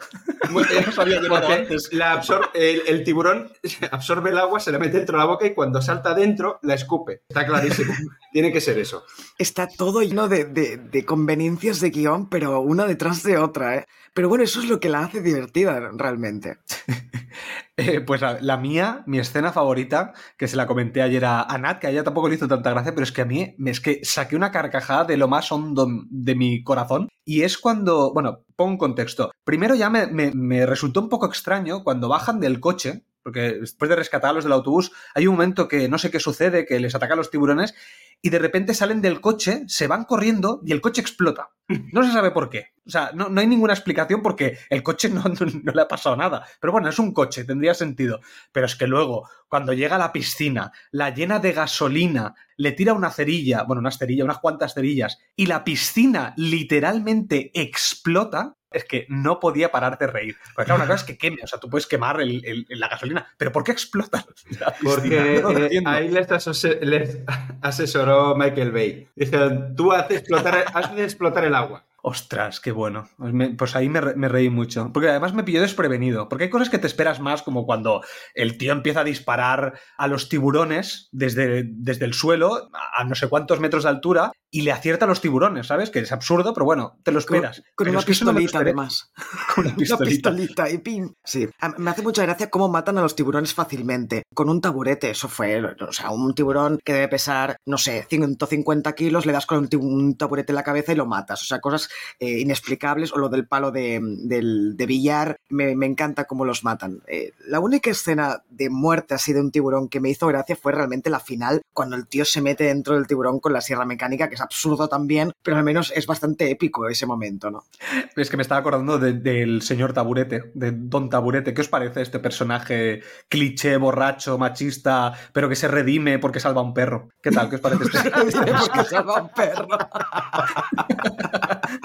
muy- ¿Cómo se había llenado antes? la absor- el, el tiburón absorbe el agua, se la mete dentro de la boca y cuando salta dentro la escupe. Está clarísimo. Tiene que ser eso. Está todo lleno de, de- de conveniencias de guion, pero una detrás de otra, ¿eh? Pero bueno, eso es lo que la hace divertida realmente. Eh, pues la, mía, mi escena favorita, que se la comenté ayer a, a Nat, que a ella tampoco le hizo tanta gracia, pero es que a mí es que saqué una carcajada de lo más hondo de mi corazón. Y es cuando, bueno, pongo un contexto. Primero ya me- me resultó un poco extraño cuando bajan del coche, porque después de rescatar a los del autobús, hay un momento que no sé qué sucede, que les atacan los tiburones y de repente salen del coche, se van corriendo y el coche explota. No se sabe por qué. O sea, no, hay ninguna explicación porque el coche no, no, le ha pasado nada. Pero bueno, es un coche, tendría sentido. Pero es que luego, cuando llega a la piscina, la llena de gasolina, le tira una cerilla, bueno, una cerilla, unas cuantas cerillas, y la piscina literalmente explota, es que no podía parar de reír. Porque claro, una cosa es que queme, o sea, tú puedes quemar la gasolina, pero ¿por qué explota? Porque eh, ahí les, asesoró Michael Bay. Dijeron, tú haces explotar, haces explotar el agua. Ostras, qué bueno. Pues, pues ahí me, reí mucho. Porque además me pilló desprevenido. Porque hay cosas que te esperas más, como cuando el tío empieza a disparar a los tiburones desde, desde el suelo, a no sé cuántos metros de altura, y le acierta a los tiburones, ¿sabes? Que es absurdo, pero bueno, te lo esperas. Con, una pistolita, además. con una pistolita. y pin. Sí. Me hace mucha gracia cómo matan a los tiburones fácilmente. Con un taburete, eso fue. O sea, un tiburón que debe pesar, no sé, 150 kilos, le das con un taburete en la cabeza y lo matas. O sea, cosas eh, inexplicables, o lo del palo de, billar, me, encanta cómo los matan. Eh, la única escena de muerte así de un tiburón que me hizo gracia fue realmente la final, cuando el tío se mete dentro del tiburón con la sierra mecánica, que es absurdo también, pero al menos es bastante épico ese momento, ¿no? Es que me estaba acordando del señor Taburete, de Don Taburete. ¿Qué os parece este personaje cliché, borracho, machista, pero que se redime porque salva a un perro? ¿Qué tal? ¿Qué os parece este? porque salva a un perro.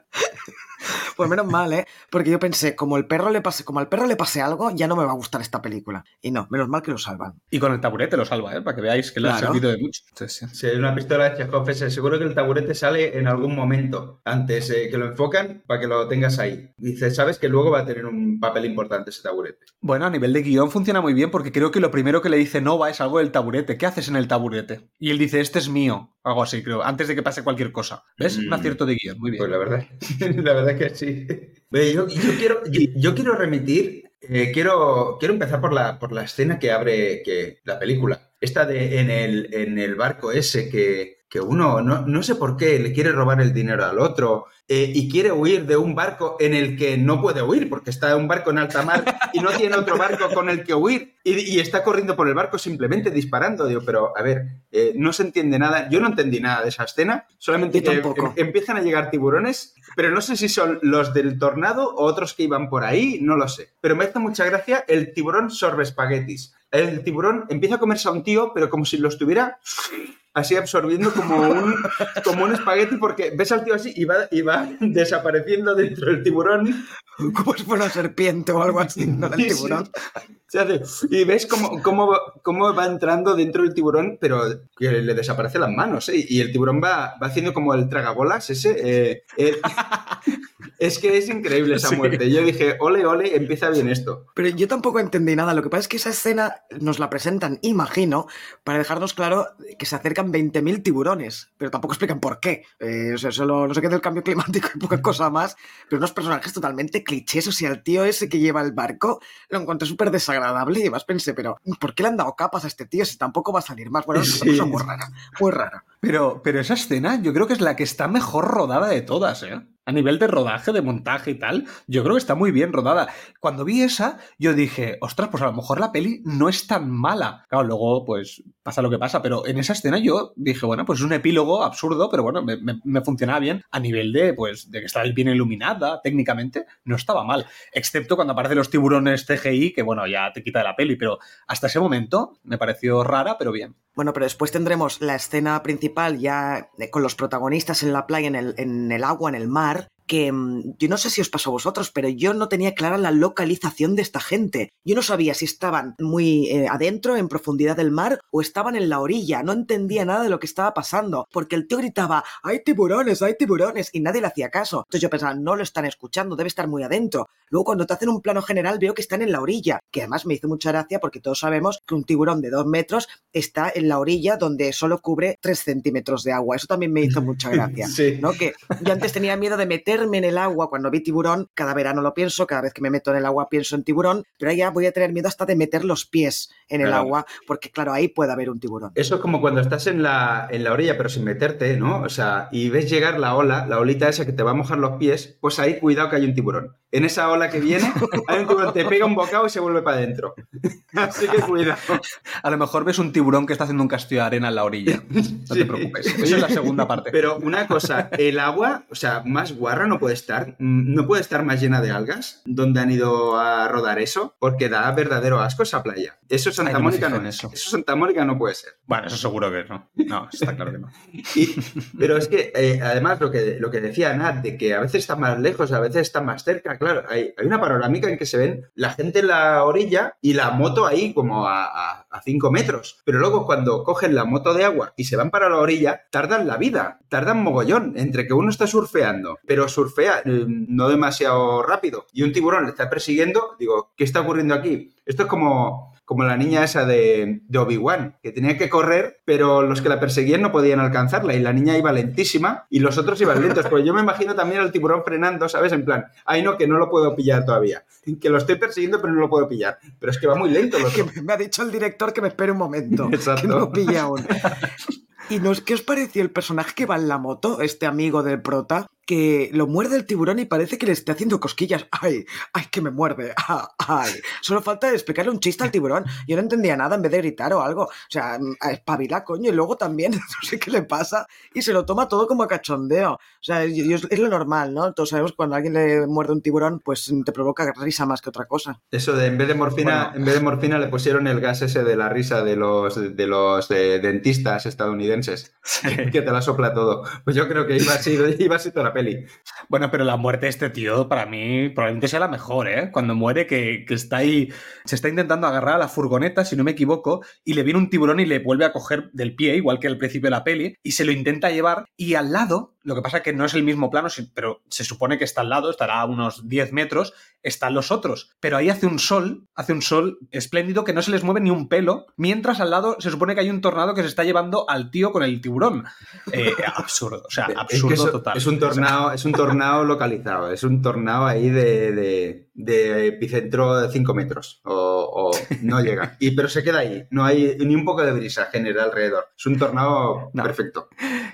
Pues menos mal, ¿eh? Porque yo pensé, como el perro le pase, como al perro le pase algo, ya no me va a gustar esta película. Y no, menos mal que lo salvan. Y con el taburete lo salva, ¿eh? Para que veáis que le ha servido de mucho. Sí, sí. una pistola de Chekhov, seguro que el taburete sale en algún momento antes eh, que lo enfocan para que lo tengas ahí. Dice, sabes que luego va a tener un papel importante ese taburete. Bueno, a nivel de guion funciona muy bien porque creo que lo primero que le dice Nova es algo del taburete. ¿Qué haces en el taburete? Y él dice, este es mío. Algo así, creo, antes de que pase cualquier cosa. ¿Ves? Un mm. acierto de guion, muy bien. Pues la verdad, la verdad que sí. Yo, quiero, yo, quiero remitir, eh, quiero, quiero empezar por la, por la escena que abre que, la película. Esta de en el, en el barco ese que, que uno, no, no, sé por qué, le quiere robar el dinero al otro eh, y quiere huir de un barco en el que no puede huir porque está un barco en alta mar y no tiene otro barco con el que huir y, está corriendo por el barco simplemente disparando. Digo, pero a ver, eh, no se entiende nada. Yo no entendí nada de esa escena, solamente que em, empiezan a llegar tiburones, pero no sé si son los del tornado o otros que iban por ahí, no lo sé. Pero me hace mucha gracia el tiburón sorbe espaguetis. El tiburón empieza a comerse a un tío, pero como si lo estuviera así absorbiendo como un, como un espagueti porque ves al tío así y va, y va desapareciendo dentro del tiburón. Como si fuera una serpiente o algo así, y ves cómo, cómo, cómo, va entrando dentro del tiburón, pero que le desaparece las manos, ¿eh? Y el tiburón va, va haciendo como el tragabolas ese. Eh, eh, es que es increíble esa muerte. Yo dije, ole, ole, empieza bien esto. Pero yo tampoco entendí nada. Lo que pasa es que esa escena nos la presentan, imagino, para dejarnos claro que se acercan 20.000 tiburones, pero tampoco explican por qué. Eh, o sea, solo no sé qué del cambio climático y poca cosa más, pero unos personajes totalmente clichés. O sea, el tío ese que lleva el barco lo encontré súper desagradable y además pensé, pero ¿por qué le han dado capas a este tío si tampoco va a salir más? Bueno, es una cosa muy rara, muy rara. Pero, pero esa escena yo creo que es la que está mejor rodada de todas, ¿eh? A nivel de rodaje, de montaje y tal, yo creo que está muy bien rodada. Cuando vi esa, yo dije, ostras, pues a lo mejor la peli no es tan mala. Claro, luego, pues pasa lo que pasa, pero en esa escena yo dije, bueno, pues es un epílogo absurdo, pero bueno, me, funcionaba bien a nivel de, pues, de que estaba bien iluminada, técnicamente, no estaba mal. Excepto cuando aparecen los tiburones CGI, que bueno, ya te quita de la peli, pero hasta ese momento me pareció rara, pero bien. Bueno, pero después tendremos la escena principal ya con los protagonistas en la playa, en el, en el agua, en el mar, que mm, yo no sé si os pasó a vosotros, pero yo no tenía clara la localización de esta gente. Yo no sabía si estaban muy eh, adentro, en profundidad del mar, o estaban en la orilla. No entendía nada de lo que estaba pasando, porque el tío gritaba, hay tiburones, hay tiburones, y nadie le hacía caso. Entonces yo pensaba, no lo están escuchando, debe estar muy adentro. Luego cuando te hacen un plano general veo que están en la orilla, que además me hizo mucha gracia porque todos sabemos que un tiburón de dos metros está en la orilla donde solo cubre tres centímetros de agua. Eso también me hizo mucha gracia. ¿no? Que yo antes tenía miedo de meter en el agua cuando vi tiburón, cada verano lo pienso, cada vez que me meto en el agua pienso en tiburón, pero ya voy a tener miedo hasta de meter los pies en el agua, porque claro, ahí puede haber un tiburón. Eso es como cuando estás en la, en la orilla, pero sin meterte, ¿no? O sea, y ves llegar la ola, la olita esa que te va a mojar los pies, pues ahí cuidado que hay un tiburón. En esa ola que viene, hay un tiburón, te pega un bocado y se vuelve para adentro. Así que cuidado. A lo mejor ves un tiburón que está haciendo un castillo de arena en la orilla. No Sí. te preocupes. Esa es la segunda parte. Pero una cosa, el agua, o sea, más guarra no puede estar, no puede estar más llena de algas, donde han ido a rodar eso, porque da verdadero asco esa playa. Eso Santa Ay, no Mónica no es. eso. Eso Santa Mónica no puede ser. Bueno, eso seguro que no. No, está claro que no. Y- pero es que, eh, además, lo que, lo que decía Nat, de que a veces está más lejos, a veces está más cerca, claro, hay, una panorámica en que se ven la gente en la orilla y la moto ahí como a, a, a cinco metros. Pero luego cuando cogen la moto de agua y se van para la orilla, tardan la vida, tardan mogollón entre que uno está surfeando, pero surfea eh, no demasiado rápido y un tiburón le está persiguiendo, digo, ¿qué está ocurriendo aquí? Esto es como, como la niña esa de, de Obi-Wan, que tenía que correr, pero los que la perseguían no podían alcanzarla y la niña iba lentísima y los otros iban lentos. Pues yo me imagino también al tiburón frenando, ¿sabes? En plan, ay no, que no lo puedo pillar todavía. Que lo estoy persiguiendo, pero no lo puedo pillar. Pero es que va muy lento el Que me, ha dicho el director que me espere un momento. Exacto. Que no lo pille aún. ¿Y no, es- qué os pareció el personaje que va en la moto, este amigo del prota? Que lo muerde el tiburón y parece que le esté haciendo cosquillas. ¡Ay! ¡Ay, que me muerde! ¡Ah, ¡Ay! Solo falta explicarle un chiste al tiburón. Yo no entendía nada en vez de gritar o algo. O sea, a espabila, coño. Y luego también, no sé qué le pasa. Y se lo toma todo como a cachondeo. O sea, es lo normal, ¿no? Todos sabemos que cuando a alguien le muerde un tiburón, pues te provoca risa más que otra cosa. Eso de en vez de morfina, Bueno. en vez de morfina le pusieron el gas ese de la risa de los, de los dentistas estadounidenses, que te la sopla todo. Pues yo creo que iba así, iba así toda la Bueno, pero la muerte de este tío, para mí, probablemente sea la mejor, ¿eh? Cuando muere, que, que está ahí, se está intentando agarrar a la furgoneta, si no me equivoco, y le viene un tiburón y le vuelve a coger del pie, igual que al principio de la peli, y se lo intenta llevar, y al lado, lo que pasa que no es el mismo plano, pero se supone que está al lado, estará a unos 10 metros, están los otros. Pero ahí hace un sol, hace un sol espléndido que no se les mueve ni un pelo, mientras al lado se supone que hay un tornado que se está llevando al tío con el tiburón. Eh, absurdo, o sea, Es que absurdo total. Es un tornado, es un tornado localizado, es un tornado ahí de, de- de epicentro de 5 metros. O, o no llega. Y, pero se queda ahí. No hay ni un poco de brisa genera alrededor. Es un tornado No. perfecto.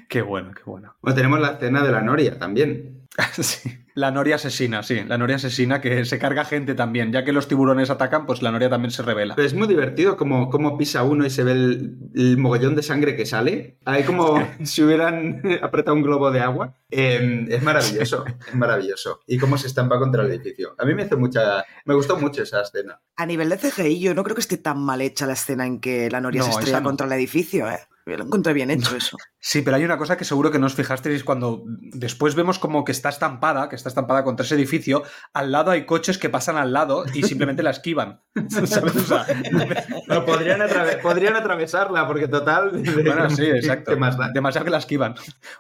Qué bueno, qué bueno. Bueno, tenemos la escena de la Noria también. Sí. La noria asesina, sí. La noria asesina que se carga gente también. Ya que los tiburones atacan, pues la noria también se revela. Pero es muy divertido como, como pisa uno y se ve el, el mogollón de sangre que sale. Hay como si hubieran apretado un globo de agua. Eh, es maravilloso, es maravilloso. Y cómo se estampa contra el edificio. A mí me hizo mucha... Me gustó mucho esa escena. A nivel de CGI, yo no creo que esté tan mal hecha la escena en que la Noria No, se estrella no. contra el edificio, ¿eh? Yo lo encontré bien hecho eso. Sí, pero hay una cosa que seguro que no os fijasteis cuando después vemos como que está estampada, que está estampada contra ese edificio, al lado hay coches que pasan al lado y simplemente la esquivan. ¿Sabes? O sea, No, podrían, podrían atravesarla porque total... bueno, sí, exacto. ¿Qué? Demasiado que la esquivan.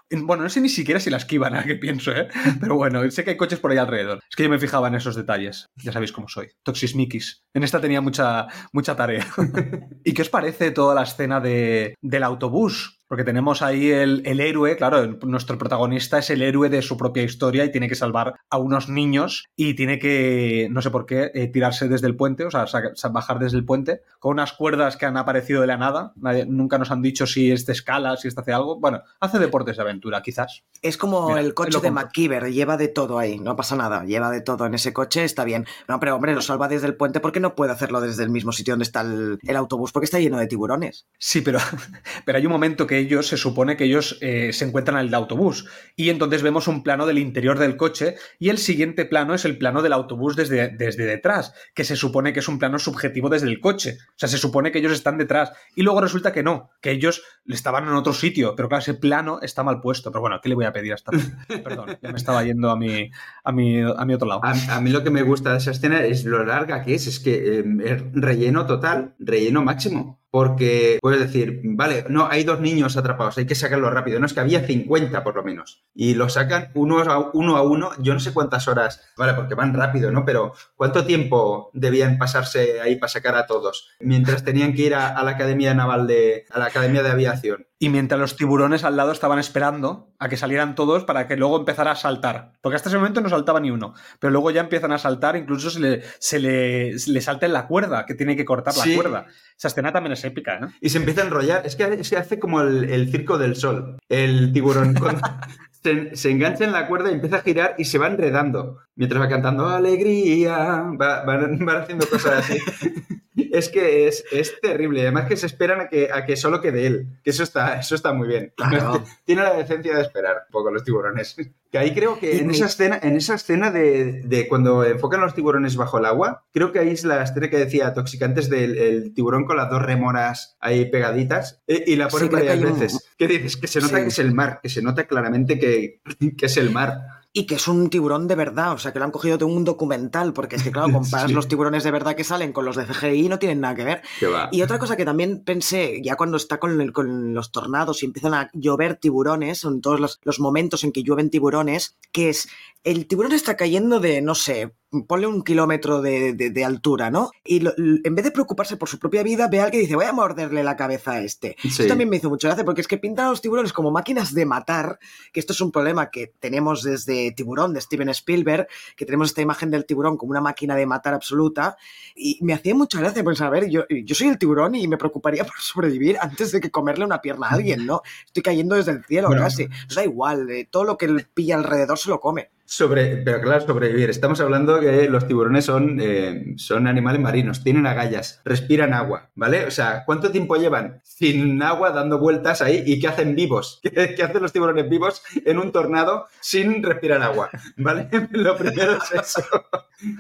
Bueno, no sé ni siquiera si la esquivan, ahora que pienso, ¿eh? Pero bueno, sé que hay coches por ahí alrededor. Es que yo me fijaba en esos detalles. Ya sabéis cómo soy. Toxismikis. En esta tenía mucha, mucha tarea. ¿Y qué os parece toda la escena de, del autobús? Porque tenemos ahí el, el héroe, claro, el- nuestro protagonista es el héroe de su propia historia y tiene que salvar a unos niños y tiene que, no sé por qué, eh, tirarse desde el puente, o sea, bajar desde el puente, con unas cuerdas que han aparecido de la nada. Nadie- nunca nos han dicho si este escala, si este hace algo. Bueno, hace deportes de aventura, quizás. Es como Mira, el coche de. MacGyver, lleva de todo ahí, no pasa nada, lleva de todo en ese coche, está bien. No, pero hombre, lo salva desde el puente porque no puede hacerlo desde el mismo sitio donde está el, el autobús, porque está lleno de tiburones. Sí, pero, pero hay un momento que ellos, se supone que ellos eh, se encuentran en el autobús y entonces vemos un plano del interior del coche y el siguiente plano es el plano del autobús desde, desde detrás, que se supone que es un plano subjetivo desde el coche. O sea, se supone que ellos están detrás y luego resulta que no, que ellos estaban en otro sitio, pero claro, ese plano está mal puesto. Pero bueno, ¿qué le voy a pedir a esta? Perdón, ya me estaba yendo a mi, a mi, a mi otro lado. A, a mí lo que me gusta de esa escena es lo larga que es. Es que eh, es relleno total, relleno máximo. Porque puedes decir, vale, no, hay dos niños atrapados, hay que sacarlo rápido. No, es que había 50 por lo menos. Y lo sacan uno a uno, a uno yo no sé cuántas horas, vale, porque van rápido, ¿no? Pero ¿cuánto tiempo debían pasarse ahí para sacar a todos? Mientras tenían que ir a, a la Academia Naval de, a la Academia de Aviación. Y mientras los tiburones al lado estaban esperando a que salieran todos para que luego empezara a saltar. Porque hasta ese momento no saltaba ni uno. Pero luego ya empiezan a saltar, incluso se le, se le, se le salta en la cuerda, que tiene que cortar la Sí. cuerda. Esa escena también es épica, ¿eh? Y se empieza a enrollar. Es que, que hace como el, el circo del sol. El tiburón. Cuando- se, se engancha en la cuerda y empieza a girar y se va enredando. Mientras va cantando alegría, va, van, van haciendo cosas así. Es que es, es terrible. Además que se esperan a que, a que solo quede él. Que eso está, eso está muy bien. Claro. Tiene la decencia de esperar un poco los tiburones. Que ahí creo que en esa escena, en esa escena de, de cuando enfocan los tiburones bajo el agua, creo que ahí es la escena que decía Toxic antes del el tiburón con las dos remoras ahí pegaditas eh, y la ponen Sí, que varias un- veces. ¿Qué dices? Que se nota Sí. que es el mar, que se nota claramente que, que es el mar. Y que es un tiburón de verdad, o sea, que lo han cogido de un documental, porque es que, claro, comparas Sí. los tiburones de verdad que salen con los de CGI y no tienen nada que ver. Y otra cosa que también pensé, ya cuando está con, el- con los tornados y empiezan a llover tiburones, son todos los, los momentos en que llueven tiburones, que es, el tiburón está cayendo de, no sé, ponle un kilómetro de, de- de altura, ¿no? Y lo- en vez de preocuparse por su propia vida, ve a alguien y dice, voy a morderle la cabeza a este. Sí. Eso también me hizo mucho gracia, porque es que pintan a los tiburones como máquinas de matar, que esto es un problema que tenemos desde Tiburón, de Steven Spielberg, que tenemos esta imagen del tiburón como una máquina de matar absoluta, y me hacía mucha gracia pensar, a ver, yo, yo soy el tiburón y me preocuparía por sobrevivir antes de que comerle una pierna a alguien, ¿no? Estoy cayendo desde el cielo Bueno. casi. Da igual, eh, todo lo que él pilla alrededor se lo come. Sobre, pero claro, sobrevivir. Estamos hablando que los tiburones son, eh, son animales marinos, tienen agallas, respiran agua, ¿vale? O sea, ¿cuánto tiempo llevan sin agua dando vueltas ahí y qué hacen vivos? ¿Qué, hacen los tiburones vivos en un tornado sin respirar agua? ¿Vale? Lo primero es eso.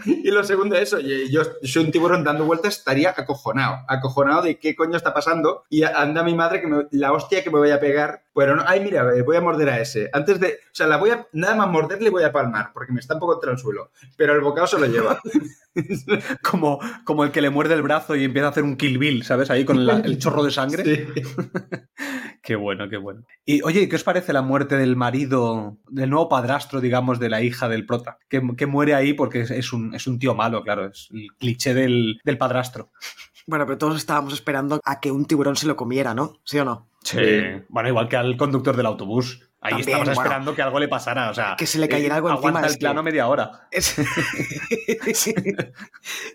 Y lo segundo es, oye, yo soy un tiburón dando vueltas, estaría acojonado, acojonado de qué coño está pasando y anda mi madre que la hostia que me voy a pegar. Bueno, no, ay, mira, eh, voy a morder a ese. Antes de, o sea, la voy a, nada más morderle voy a palmar, porque me está un poco contra el suelo, pero el bocado se lo lleva. Como, como el que le muerde el brazo y empieza a hacer un kill bill, ¿sabes? Ahí con la- el chorro de sangre. Sí. Qué bueno, qué bueno. Y oye, ¿qué os parece la muerte del marido, del nuevo padrastro, digamos, de la hija del prota? Que, que muere ahí porque es, es un, es un tío malo, claro, es el cliché del, del padrastro. Bueno, pero todos estábamos esperando a que un tiburón se lo comiera, ¿no? ¿Sí o no? Sí. Bueno, igual que al conductor del autobús. Ahí También, bueno. esperando que algo le pasara, o sea... Que se le cayera eh, algo encima, aguanta es el plano que- media hora. Es-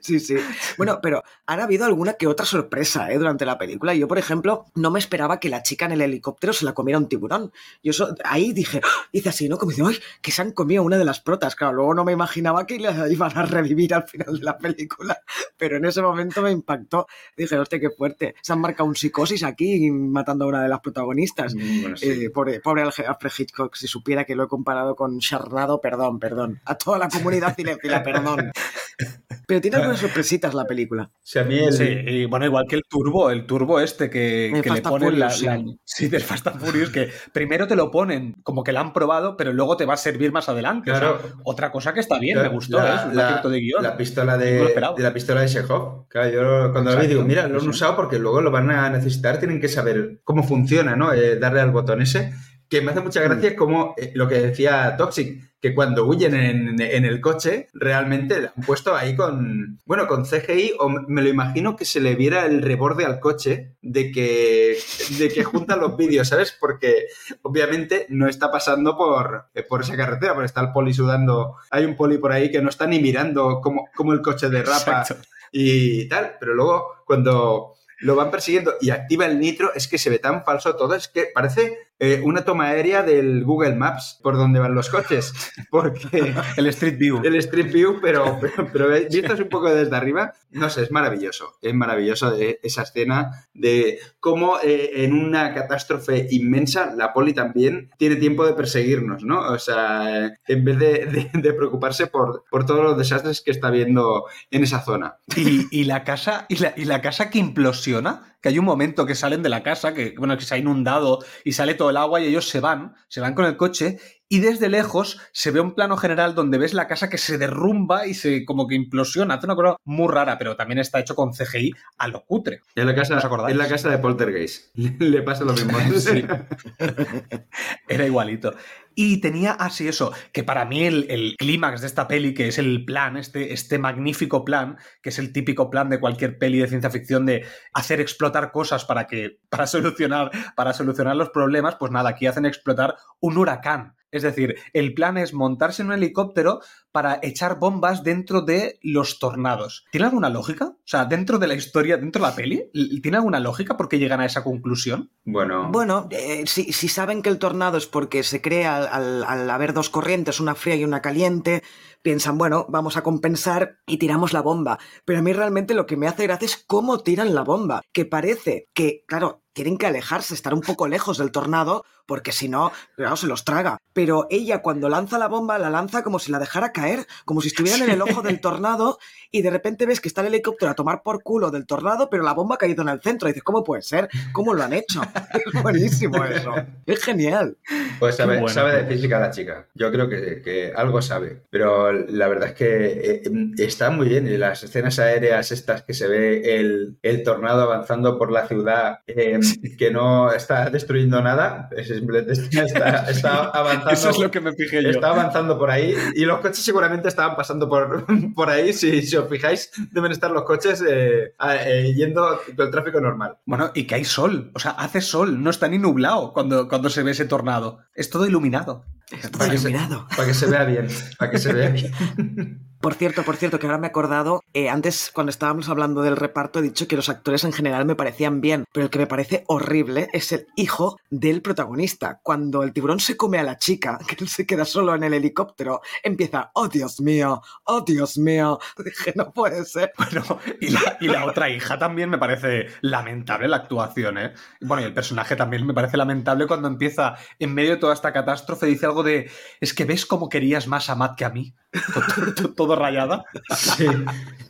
sí, sí. Bueno, pero han habido alguna que otra sorpresa ¿eh? durante la película. Yo, por ejemplo, no me esperaba que la chica en el helicóptero se la comiera un tiburón. Yo eso, ahí dije, hice así, ¿no? Como dice, ¡ay! Que se han comido una de las protas. Claro, luego no me imaginaba que la iban a revivir al final de la película. Pero en ese momento me impactó. Dije, hostia, qué fuerte. Se han marcado un psicosis aquí matando a una de las protagonistas. Bueno, sí. Eh, pobre, pobre Alfred Hitchcock, si supiera que lo he comparado con Charnado, perdón, perdón. A toda la comunidad cinéfila, perdón. Pero tiene algunas sorpresitas la película. Sea, a mí el, Sí, y bueno, igual que el turbo, el turbo este que, que le ponen la, Furious, la- sí. sí, del Fast and Furious, que primero te lo ponen como que la han probado, pero luego te va a servir más adelante. O sea, Claro. otra cosa que está bien, La- me gustó, la- ¿eh? es un la- de guion. La pistola No lo de, esperaba. de la pistola de Chekhov. Claro, yo cuando lo vi digo, mira, lo han sí, sí. usado porque luego lo van a necesitar, tienen que saber cómo funciona, ¿no? Eh, darle al botón ese. Que me hace mucha Mm. gracia como eh, lo que decía Toxic, que cuando huyen en, en el coche, realmente le han puesto ahí con, bueno, con CGI, o me lo imagino que se le viera el reborde al coche de que, de que juntan los vídeos, ¿sabes? Porque obviamente no está pasando por, eh, por esa carretera, porque está el poli sudando. Hay un poli por ahí que no está ni mirando cómo, cómo el coche derrapa Exacto. y tal, pero luego cuando lo van persiguiendo y activa el nitro, es que se ve tan falso todo, es que parece eh, una toma aérea del Google Maps por donde van los coches, porque El Street View. el Street View, pero, pero, pero vistas un poco desde arriba, no sé, es maravilloso, es maravilloso eh, esa escena de cómo eh, en una catástrofe inmensa la poli también tiene tiempo de perseguirnos, ¿no? O sea, eh, en vez de, de- de preocuparse por, por todos los desastres que está viendo en esa zona. Y, y la casa, y la, y la casa que implosiona, que hay un momento que salen de la casa, que bueno, que se ha inundado y sale todo el agua y ellos se van, se van con el coche, y desde lejos se ve un plano general donde ves la casa que se derrumba y se como que implosiona. Hace una cosa muy rara, pero también está hecho con CGI a lo cutre. En la casa, ¿Os acordáis? en la casa de Poltergeist. Le pasa lo mismo. Era igualito. Y tenía así eso, que para mí el, el clímax de esta peli, que es el plan, este, este magnífico plan, que es el típico plan de cualquier peli de ciencia ficción de hacer explotar cosas para que, para solucionar, para solucionar los problemas, pues nada, aquí hacen explotar un huracán. Es decir, el plan es montarse en un helicóptero para echar bombas dentro de los tornados. ¿Tiene alguna lógica? O sea, dentro de la historia, dentro de la peli, ¿tiene alguna lógica por qué llegan a esa conclusión? Bueno. Bueno, eh, si, saben que el tornado es porque se crea al, al haber dos corrientes, una fría y una caliente, piensan, bueno, vamos a compensar y tiramos la bomba. Pero a mí realmente lo que me hace gracia es cómo tiran la bomba, que parece que, claro, tienen que alejarse, estar un poco lejos del tornado, porque si no, claro, se los traga. Pero ella cuando lanza la bomba, la lanza como si la dejara caer, como si estuvieran en el ojo del tornado, y de repente ves que está el helicóptero a tomar por culo del tornado, pero la bomba ha caído en el centro. Y dices, ¿cómo puede ser? ¿Cómo lo han hecho? Es buenísimo eso. Es genial. Pues sabe, sabe de física la chica. Yo creo que, algo sabe. Pero la verdad es que eh, está muy bien. Y las escenas aéreas estas que se ve el, tornado avanzando por la ciudad, eh, que no está destruyendo nada, simplemente está, avanzando. Eso es lo que me fijé yo. Está avanzando por ahí y los coches seguramente estaban pasando por, por ahí. Si, si os fijáis, deben estar los coches eh, eh, yendo con el tráfico normal. Bueno, y que hay sol. O sea, hace sol, no está ni nublado cuando, cuando se ve ese tornado. Es todo iluminado. Es todo iluminado. para que se vea bien. Para que se vea bien. Por cierto, por cierto, que ahora me he acordado, eh, antes cuando estábamos hablando del reparto he dicho que los actores en general me parecían bien, pero el que me parece horrible es el hijo del protagonista. Cuando el tiburón se come a la chica, que él se queda solo en el helicóptero, empieza, oh Dios mío, oh Dios mío. Dije, no puede ser. Bueno, y la, y la otra hija también me parece lamentable la actuación, ¿eh? Bueno, y el personaje también me parece lamentable cuando empieza, en medio de toda esta catástrofe, dice algo de, es que ves cómo querías más a Matt que a mí. todo, rayada. Sí.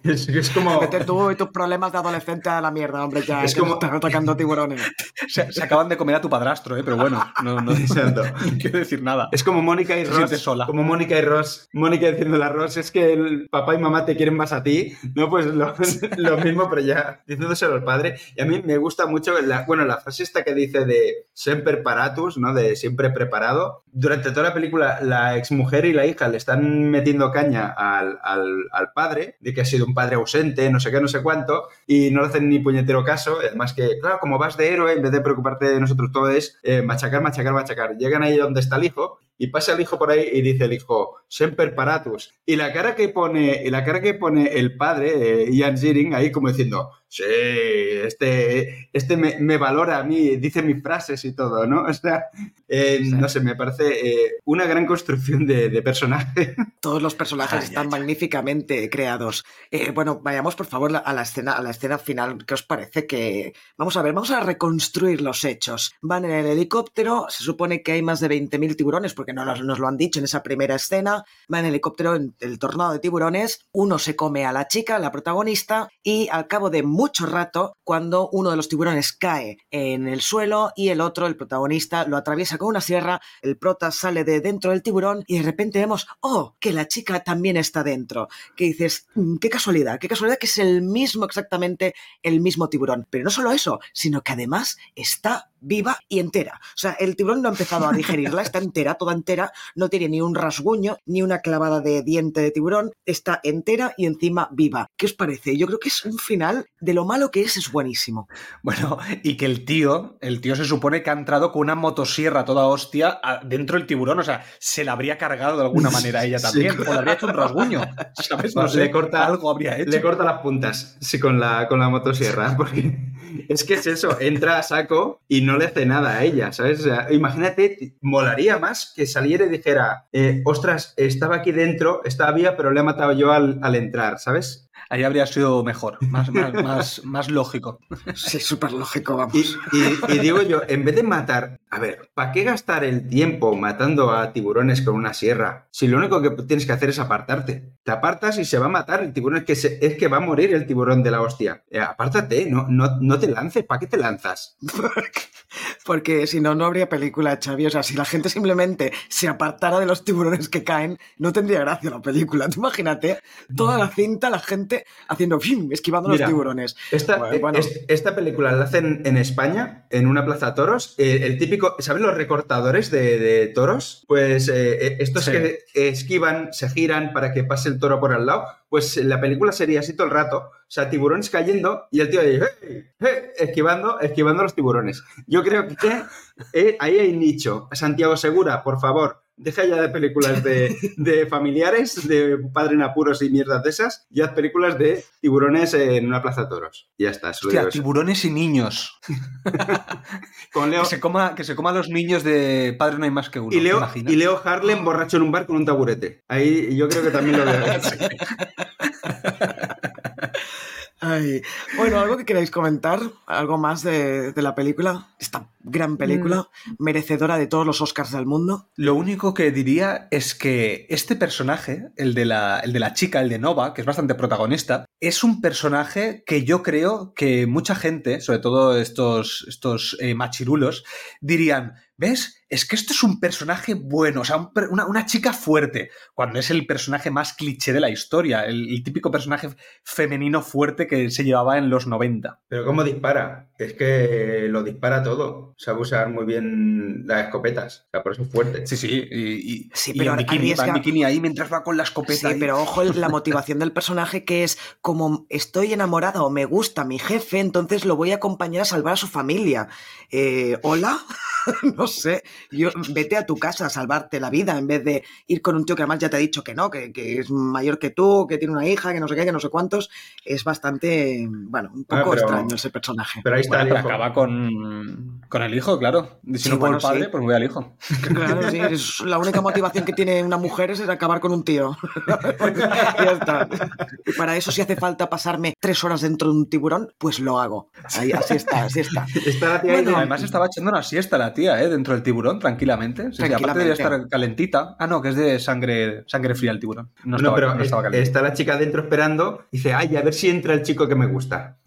Es, como. Vete tú y tus problemas de adolescente a la mierda, hombre, ya. Es como. Están atacando tiburones. Se, acaban de comer a tu padrastro, ¿eh? pero bueno, no, no, quiero decir nada. Es como Mónica y Ross. Sola. Como Mónica y Ross. Mónica diciendo a Ross, es que el papá y mamá te quieren más a ti. No, pues lo, mismo, pero ya diciéndoselo al padre. Y a mí me gusta mucho, la, bueno, la frase esta que dice de sempre paratus, ¿no? De siempre preparado. Durante toda la película, la exmujer y la hija le están metiendo caña al, al, padre, de que ha sido un padre ausente, no sé qué, no sé cuánto, y no le hacen ni puñetero caso. Además que, claro, como vas de héroe, en vez de preocuparte de nosotros todo es eh, machacar, machacar, machacar. Llegan ahí donde está el hijo y pasa el hijo por ahí y dice el hijo, semper paratus. Y la cara que pone, la cara que pone el padre, eh, Ian Ziering, ahí como diciendo, sí, este, este me, valora a mí, dice mis frases y todo, ¿no? O sea, eh, no sé, me parece eh, una gran construcción de, personaje. Todos los personajes están magníficamente creados. bueno, vayamos por favor a la escena, a la escena final. ¿Qué os parece que vamos a ver, vamos a reconstruir los hechos? Van en el helicóptero, se supone que hay más de 20.000 tiburones porque no nos, lo han dicho en esa primera escena, va en helicóptero en el tornado de tiburones, uno se come a la chica, la protagonista, y al cabo de mucho rato, cuando uno de los tiburones cae en el suelo y el otro, el protagonista, lo atraviesa con una sierra, el prota sale de dentro del tiburón y de repente vemos, oh, que la chica también está dentro. Que dices, mm, qué casualidad, qué casualidad que es el mismo, exactamente el mismo tiburón. Pero no solo eso, sino que además está viva y entera. O sea, el tiburón no ha empezado a digerirla, está entera, toda entera, no tiene ni un rasguño, ni una clavada de diente de tiburón, está entera y encima viva. ¿Qué os parece? Yo creo que es un final, de lo malo que es, es buenísimo. Bueno, y que el tío, el tío se supone que ha entrado con una motosierra toda hostia dentro del tiburón, o sea, se la habría cargado de alguna manera ella también, o le habría hecho un rasguño, ¿sabes? No, sé, le corta, algo habría hecho. Le corta las puntas, sí, con la, con la motosierra, porque es que es eso, entra a saco y no le hace nada a ella, ¿sabes? imagínate, molaría más que saliera y dijera, eh, ostras, estaba aquí dentro, estaba viva, pero le he matado yo al, al entrar, ¿sabes? Ahí habría sido mejor, más, más, más, lógico. Sí, súper lógico, vamos. Y, digo yo, en vez de matar, a ver, ¿para qué gastar el tiempo matando a tiburones con una sierra? Si lo único que tienes que hacer es apartarte. Te apartas y se va a matar el tiburón, es que, es que va a morir el tiburón de la hostia. Eh, apártate, no, no, no te lances, ¿para qué te lanzas? Porque si no, no habría película, Xavi. O sea, si la gente simplemente se apartara de los tiburones que caen, no tendría gracia la película. Tú imagínate toda la cinta, la gente haciendo esquivando los tiburones. Esta, esta, película la hacen en España, en una plaza toros. Eh, el típico, ¿sabes los recortadores de, toros? Pues eh, eh, estos que esquivan, se giran para que pase el toro por al lado pues la película sería así todo el rato. O sea, tiburones cayendo y el tío ahí, esquivando, esquivando los tiburones. Yo creo que eh, ahí hay nicho. Santiago Segura, por favor, deja ya de películas de, de familiares, de padre en apuros y mierdas de esas, y haz películas de tiburones en una plaza de toros. Y ya está. Hostia, tiburones y niños. Con Leo, Que se, coma, que se coma a los niños de Padre no hay más que uno. y, ¿te Leo, y Leo Harlem borracho en un bar con un taburete. Ahí yo creo que también lo veo. Bueno, algo que queráis comentar, algo más de, de la película, esta gran película, merecedora de todos los Oscars del mundo. Lo único que diría es que este personaje, el de, la, el de la chica, el de Nova, que es bastante protagonista, es un personaje que yo creo que mucha gente, sobre todo estos, estos eh, machirulos, dirían, ¿ves? Es que esto es un personaje bueno, o sea, un una, una chica fuerte, cuando es el personaje más cliché de la historia, el, el típico personaje femenino fuerte que se llevaba en los 90. Pero ¿cómo dispara? Es que lo dispara todo. Sabe usar muy bien las escopetas. O sea, por eso es fuerte. Sí, sí, y, y- Sí, y pero en bikini, va en arriesga- bikini ahí mientras va con la escopeta. Sí, ahí. pero ojo la motivación del personaje que es como estoy enamorada o me gusta mi jefe, entonces lo voy a acompañar a salvar a su familia. Eh, ¿Hola? no sé. Yo, vete a tu casa a salvarte la vida en vez de ir con un tío que además ya te ha dicho que no, que, que es mayor que tú, que tiene una hija, que no sé qué, que no sé cuántos. Es bastante, bueno, un Ah, poco pero- extraño ese personaje. Pero ahí está Bueno, el pero hijo. acaba con, con el hijo, claro. Si Sí, no bueno, el padre, sí. pues voy al hijo. Claro, sí, es la única motivación que tiene una mujer es acabar con un tío. ya está. Y para eso, si hace falta pasarme tres horas dentro de un tiburón, pues lo hago. Ahí, así está, así está. Está la tía Bueno, de- Además estaba echando una siesta la tía, ¿eh? Dentro del tiburón, tranquilamente. Sí, sí, aparte Tranquilamente. de estar calentita. Ah, no, que es de sangre, sangre fría el tiburón. No No, estaba, pero no estaba caliente. está la chica dentro esperando. y Dice, ay, a ver si entra el chico que me gusta.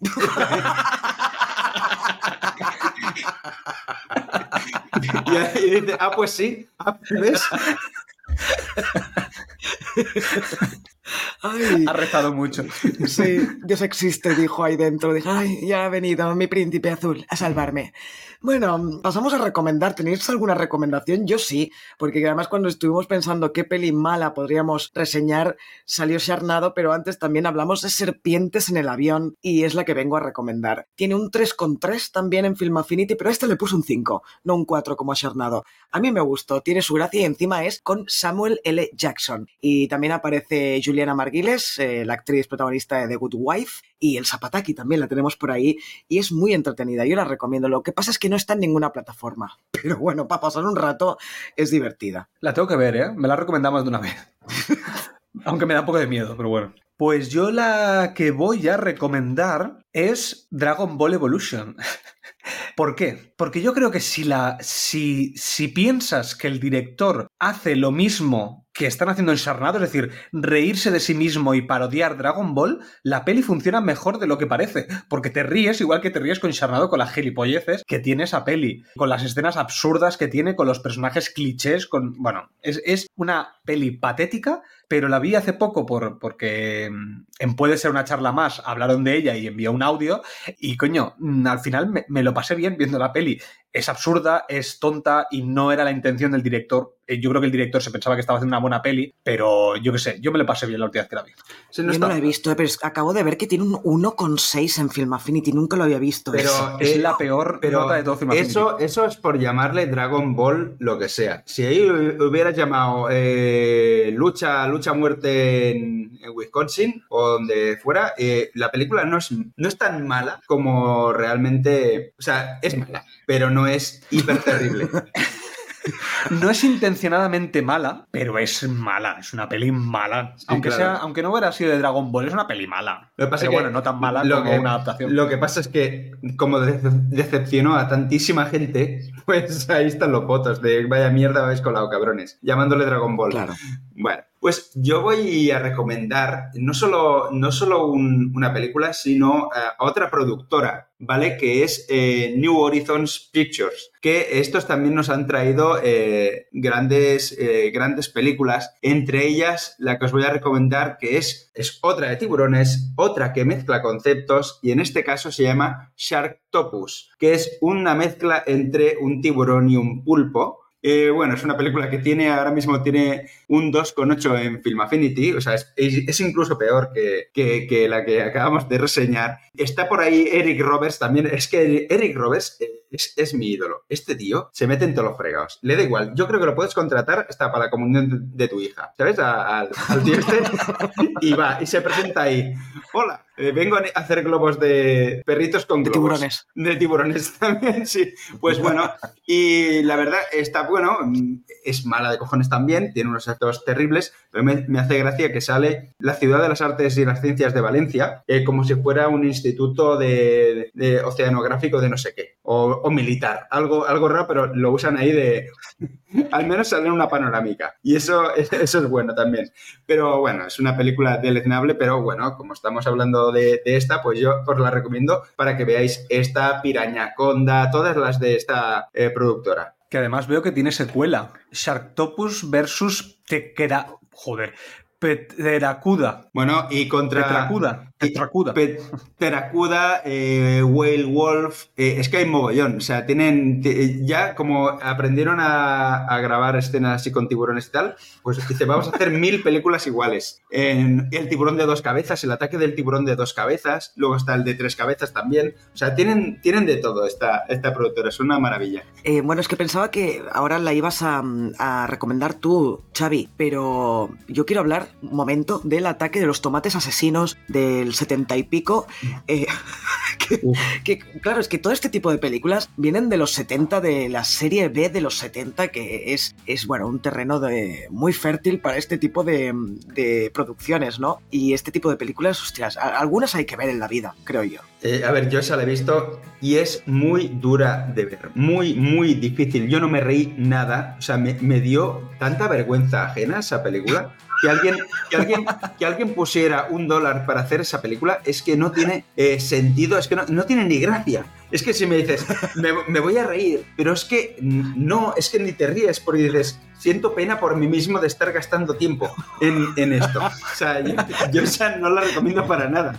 y dice, ah, pues sí. Ah, pues ¿ves? Ay, Ha rezado mucho. sí, Dios existe, dijo ahí dentro. Dijo, ay, ya ha venido mi príncipe azul a salvarme. Bueno, pasamos a recomendar. ¿Tenéis alguna recomendación? Yo sí, porque además cuando estuvimos pensando qué peli mala podríamos reseñar, salió Sharnado, pero antes también hablamos de Serpientes en el avión y es la que vengo a recomendar. Tiene un 3,3 también en Film Affinity, pero a este le puse un 5, no un 4 como a Sharnado. A mí me gustó, tiene su gracia y encima es con Samuel L. Jackson. Y también aparece Juliana Marguiles, eh, la actriz protagonista de The Good Wife, y el Zapataki también la tenemos por ahí, y es muy entretenida, yo la recomiendo. Lo que pasa es que no está en ninguna plataforma, pero bueno, para pasar un rato es divertida. La tengo que ver, ¿eh? Me la recomendamos de una vez. Aunque me da un poco de miedo, pero bueno. Pues yo la que voy a recomendar es Dragon Ball Evolution. ¿Por qué? Porque yo creo que si, la, si, si piensas que el director hace lo mismo que están haciendo en Sarnado, es decir, reírse de sí mismo y parodiar Dragon Ball, la peli funciona mejor de lo que parece, porque te ríes igual que te ríes con Sarnado con las gilipolleces que tiene esa peli, con las escenas absurdas que tiene, con los personajes clichés, con... Bueno, es, es una peli patética, pero la vi hace poco por, porque mm, en Puede ser una charla más, hablaron de ella y envió un audio, y coño, mm, al final me lo pasé bien viendo la peli. Es absurda, es tonta y no era la intención del director. Eh, Yo creo que el director se pensaba que estaba haciendo una buena peli, pero yo qué sé, yo me lo pasé bien la última vez que la vi. No yo está- no la he visto, eh, pero acabo de ver que tiene un 1,6 en Film Affinity, nunca lo había visto. Pero, eso. Es la peor Pero nota de todo Film Affinity. eso, eso es por llamarle Dragon Ball lo que sea. Si ahí hubieras llamado eh, lucha, lucha a muerte en, en Wisconsin o donde fuera, eh, la película no es, no es tan mala como realmente. O sea, es mala, pero no es hiper terrible. No es intencionadamente mala, pero es mala, es una peli mala. Sí, aunque, claro. sea, aunque no hubiera sido de Dragon Ball, es una peli mala. Lo que pasa pero es que bueno, no tan mala lo como que- una adaptación. Lo que pasa es que, como de- decepcionó a tantísima gente, pues ahí están los votos de vaya mierda habéis colado, cabrones, llamándole Dragon Ball. Claro. Bueno, pues yo voy a recomendar no solo, no solo un- una película, sino eh, a otra productora, ¿vale? Que es eh, New Horizons Pictures, que estos también nos han traído eh, grandes, grandes películas, entre ellas la que os voy a recomendar, que es, es otra de tiburones, otra que mezcla conceptos, y en este caso se llama Sharktopus, que es una mezcla entre un tiburón y un pulpo. Eh, bueno, es una película que tiene ahora mismo tiene un 2,8 en Film Affinity, o sea, es, incluso peor que, que- que la que acabamos de reseñar. Está por ahí Eric Roberts también, es que Eric Roberts, eh, es, es mi ídolo. Este tío se mete en todos los fregados. Le da igual. Yo creo que lo puedes contratar hasta para la comunión de, de tu hija. ¿Sabes? A- al, al tío este. y va, y se presenta ahí. Hola, eh, vengo a hacer globos de perritos con De globos. tiburones. De tiburones también, sí. Pues bueno, y la verdad está bueno, mm, es mala de cojones también, tiene unos actos terribles, pero me, me hace gracia que sale la Ciudad de las Artes y las Ciencias de Valencia eh, como si fuera un instituto de, de oceanográfico de no sé qué, o, o militar, algo, algo raro, pero lo usan ahí de... Al menos sale una panorámica, y eso, eso es bueno también. Pero bueno, es una película deleznable, pero bueno, como estamos hablando de, de esta, pues yo os la recomiendo para que veáis esta Pirañaconda, todas las de esta eh, productora. Que además veo que tiene secuela. Sharktopus versus Tekera... Joder. Peteracuda. Bueno, y contra... Tetracuda. Tetracuda. Eh, Whale Wolf, eh, es que hay mogollón, o sea, tienen, te- ya como aprendieron a, a grabar escenas así con tiburones y tal, pues dice, vamos a hacer mil películas iguales. En el tiburón de dos cabezas, el ataque del tiburón de dos cabezas, luego está el de tres cabezas también, o sea, tienen, tienen de todo esta, esta productora, es una maravilla. Eh, bueno, es que pensaba que ahora la ibas a, a recomendar tú, Xavi, pero yo quiero hablar un momento del ataque de los tomates asesinos del setenta y pico. eh, que, claro, es que todo este tipo de películas vienen de los 70, de la serie B de los 70, que es, es bueno, un terreno de, muy fértil para este tipo de, de producciones, ¿no? Y este tipo de películas, hostias, a- algunas hay que ver en la vida, creo yo. Eh, a ver, yo esa la he visto y es muy dura de ver, muy, muy difícil. Yo no me reí nada, o sea, me, me dio tanta vergüenza ajena esa película que alguien, que alguien, que alguien pusiera un dólar para hacer esa película es que no tiene eh, sentido, es que no, no tiene ni gracia. Es que si me dices, me, voy a reír, pero es que no, es que ni te ríes porque dices, siento pena por mí mismo de estar gastando tiempo en, esto. O sea, yo, no la recomiendo para nada.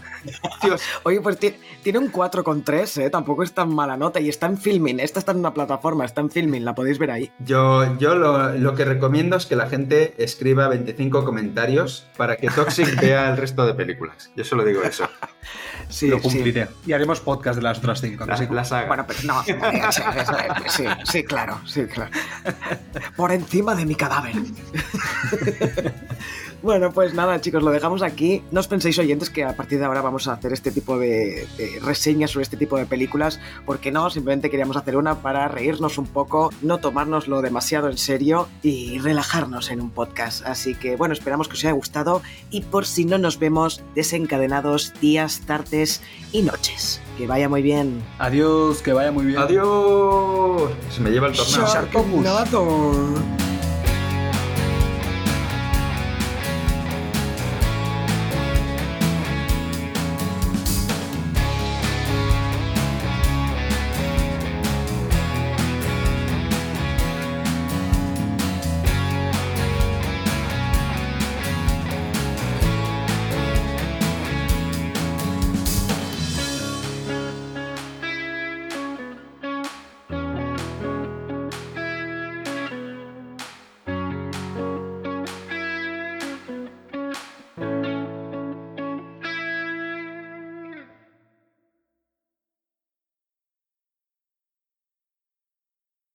Dios. Oye, pues tiene un 4,3, ¿eh? tampoco es tan mala nota y está en filming. Esta está en una plataforma, está en filming, la podéis ver ahí. Yo, yo lo, lo que recomiendo es que la gente escriba 25 comentarios para que Toxic vea el resto de películas. Yo solo digo eso. Sí, lo cumpliré. Sí. Y haremos podcast de las otras 5 la saga. Bueno, pero no, pues sí, sí, claro, sí, claro. Por encima de mi cadáver. Bueno, pues nada, chicos, lo dejamos aquí. No os penséis, oyentes, que a partir de ahora vamos a hacer este tipo de, reseñas sobre este tipo de películas. ¿Por qué no? Simplemente queríamos hacer una para reírnos un poco, no tomárnoslo demasiado en serio y relajarnos en un podcast. Así que, bueno, esperamos que os haya gustado y por si no nos vemos, desencadenados días, tardes y noches. Que vaya muy bien. Adiós, que vaya muy bien. Adiós. Se me lleva el tornado.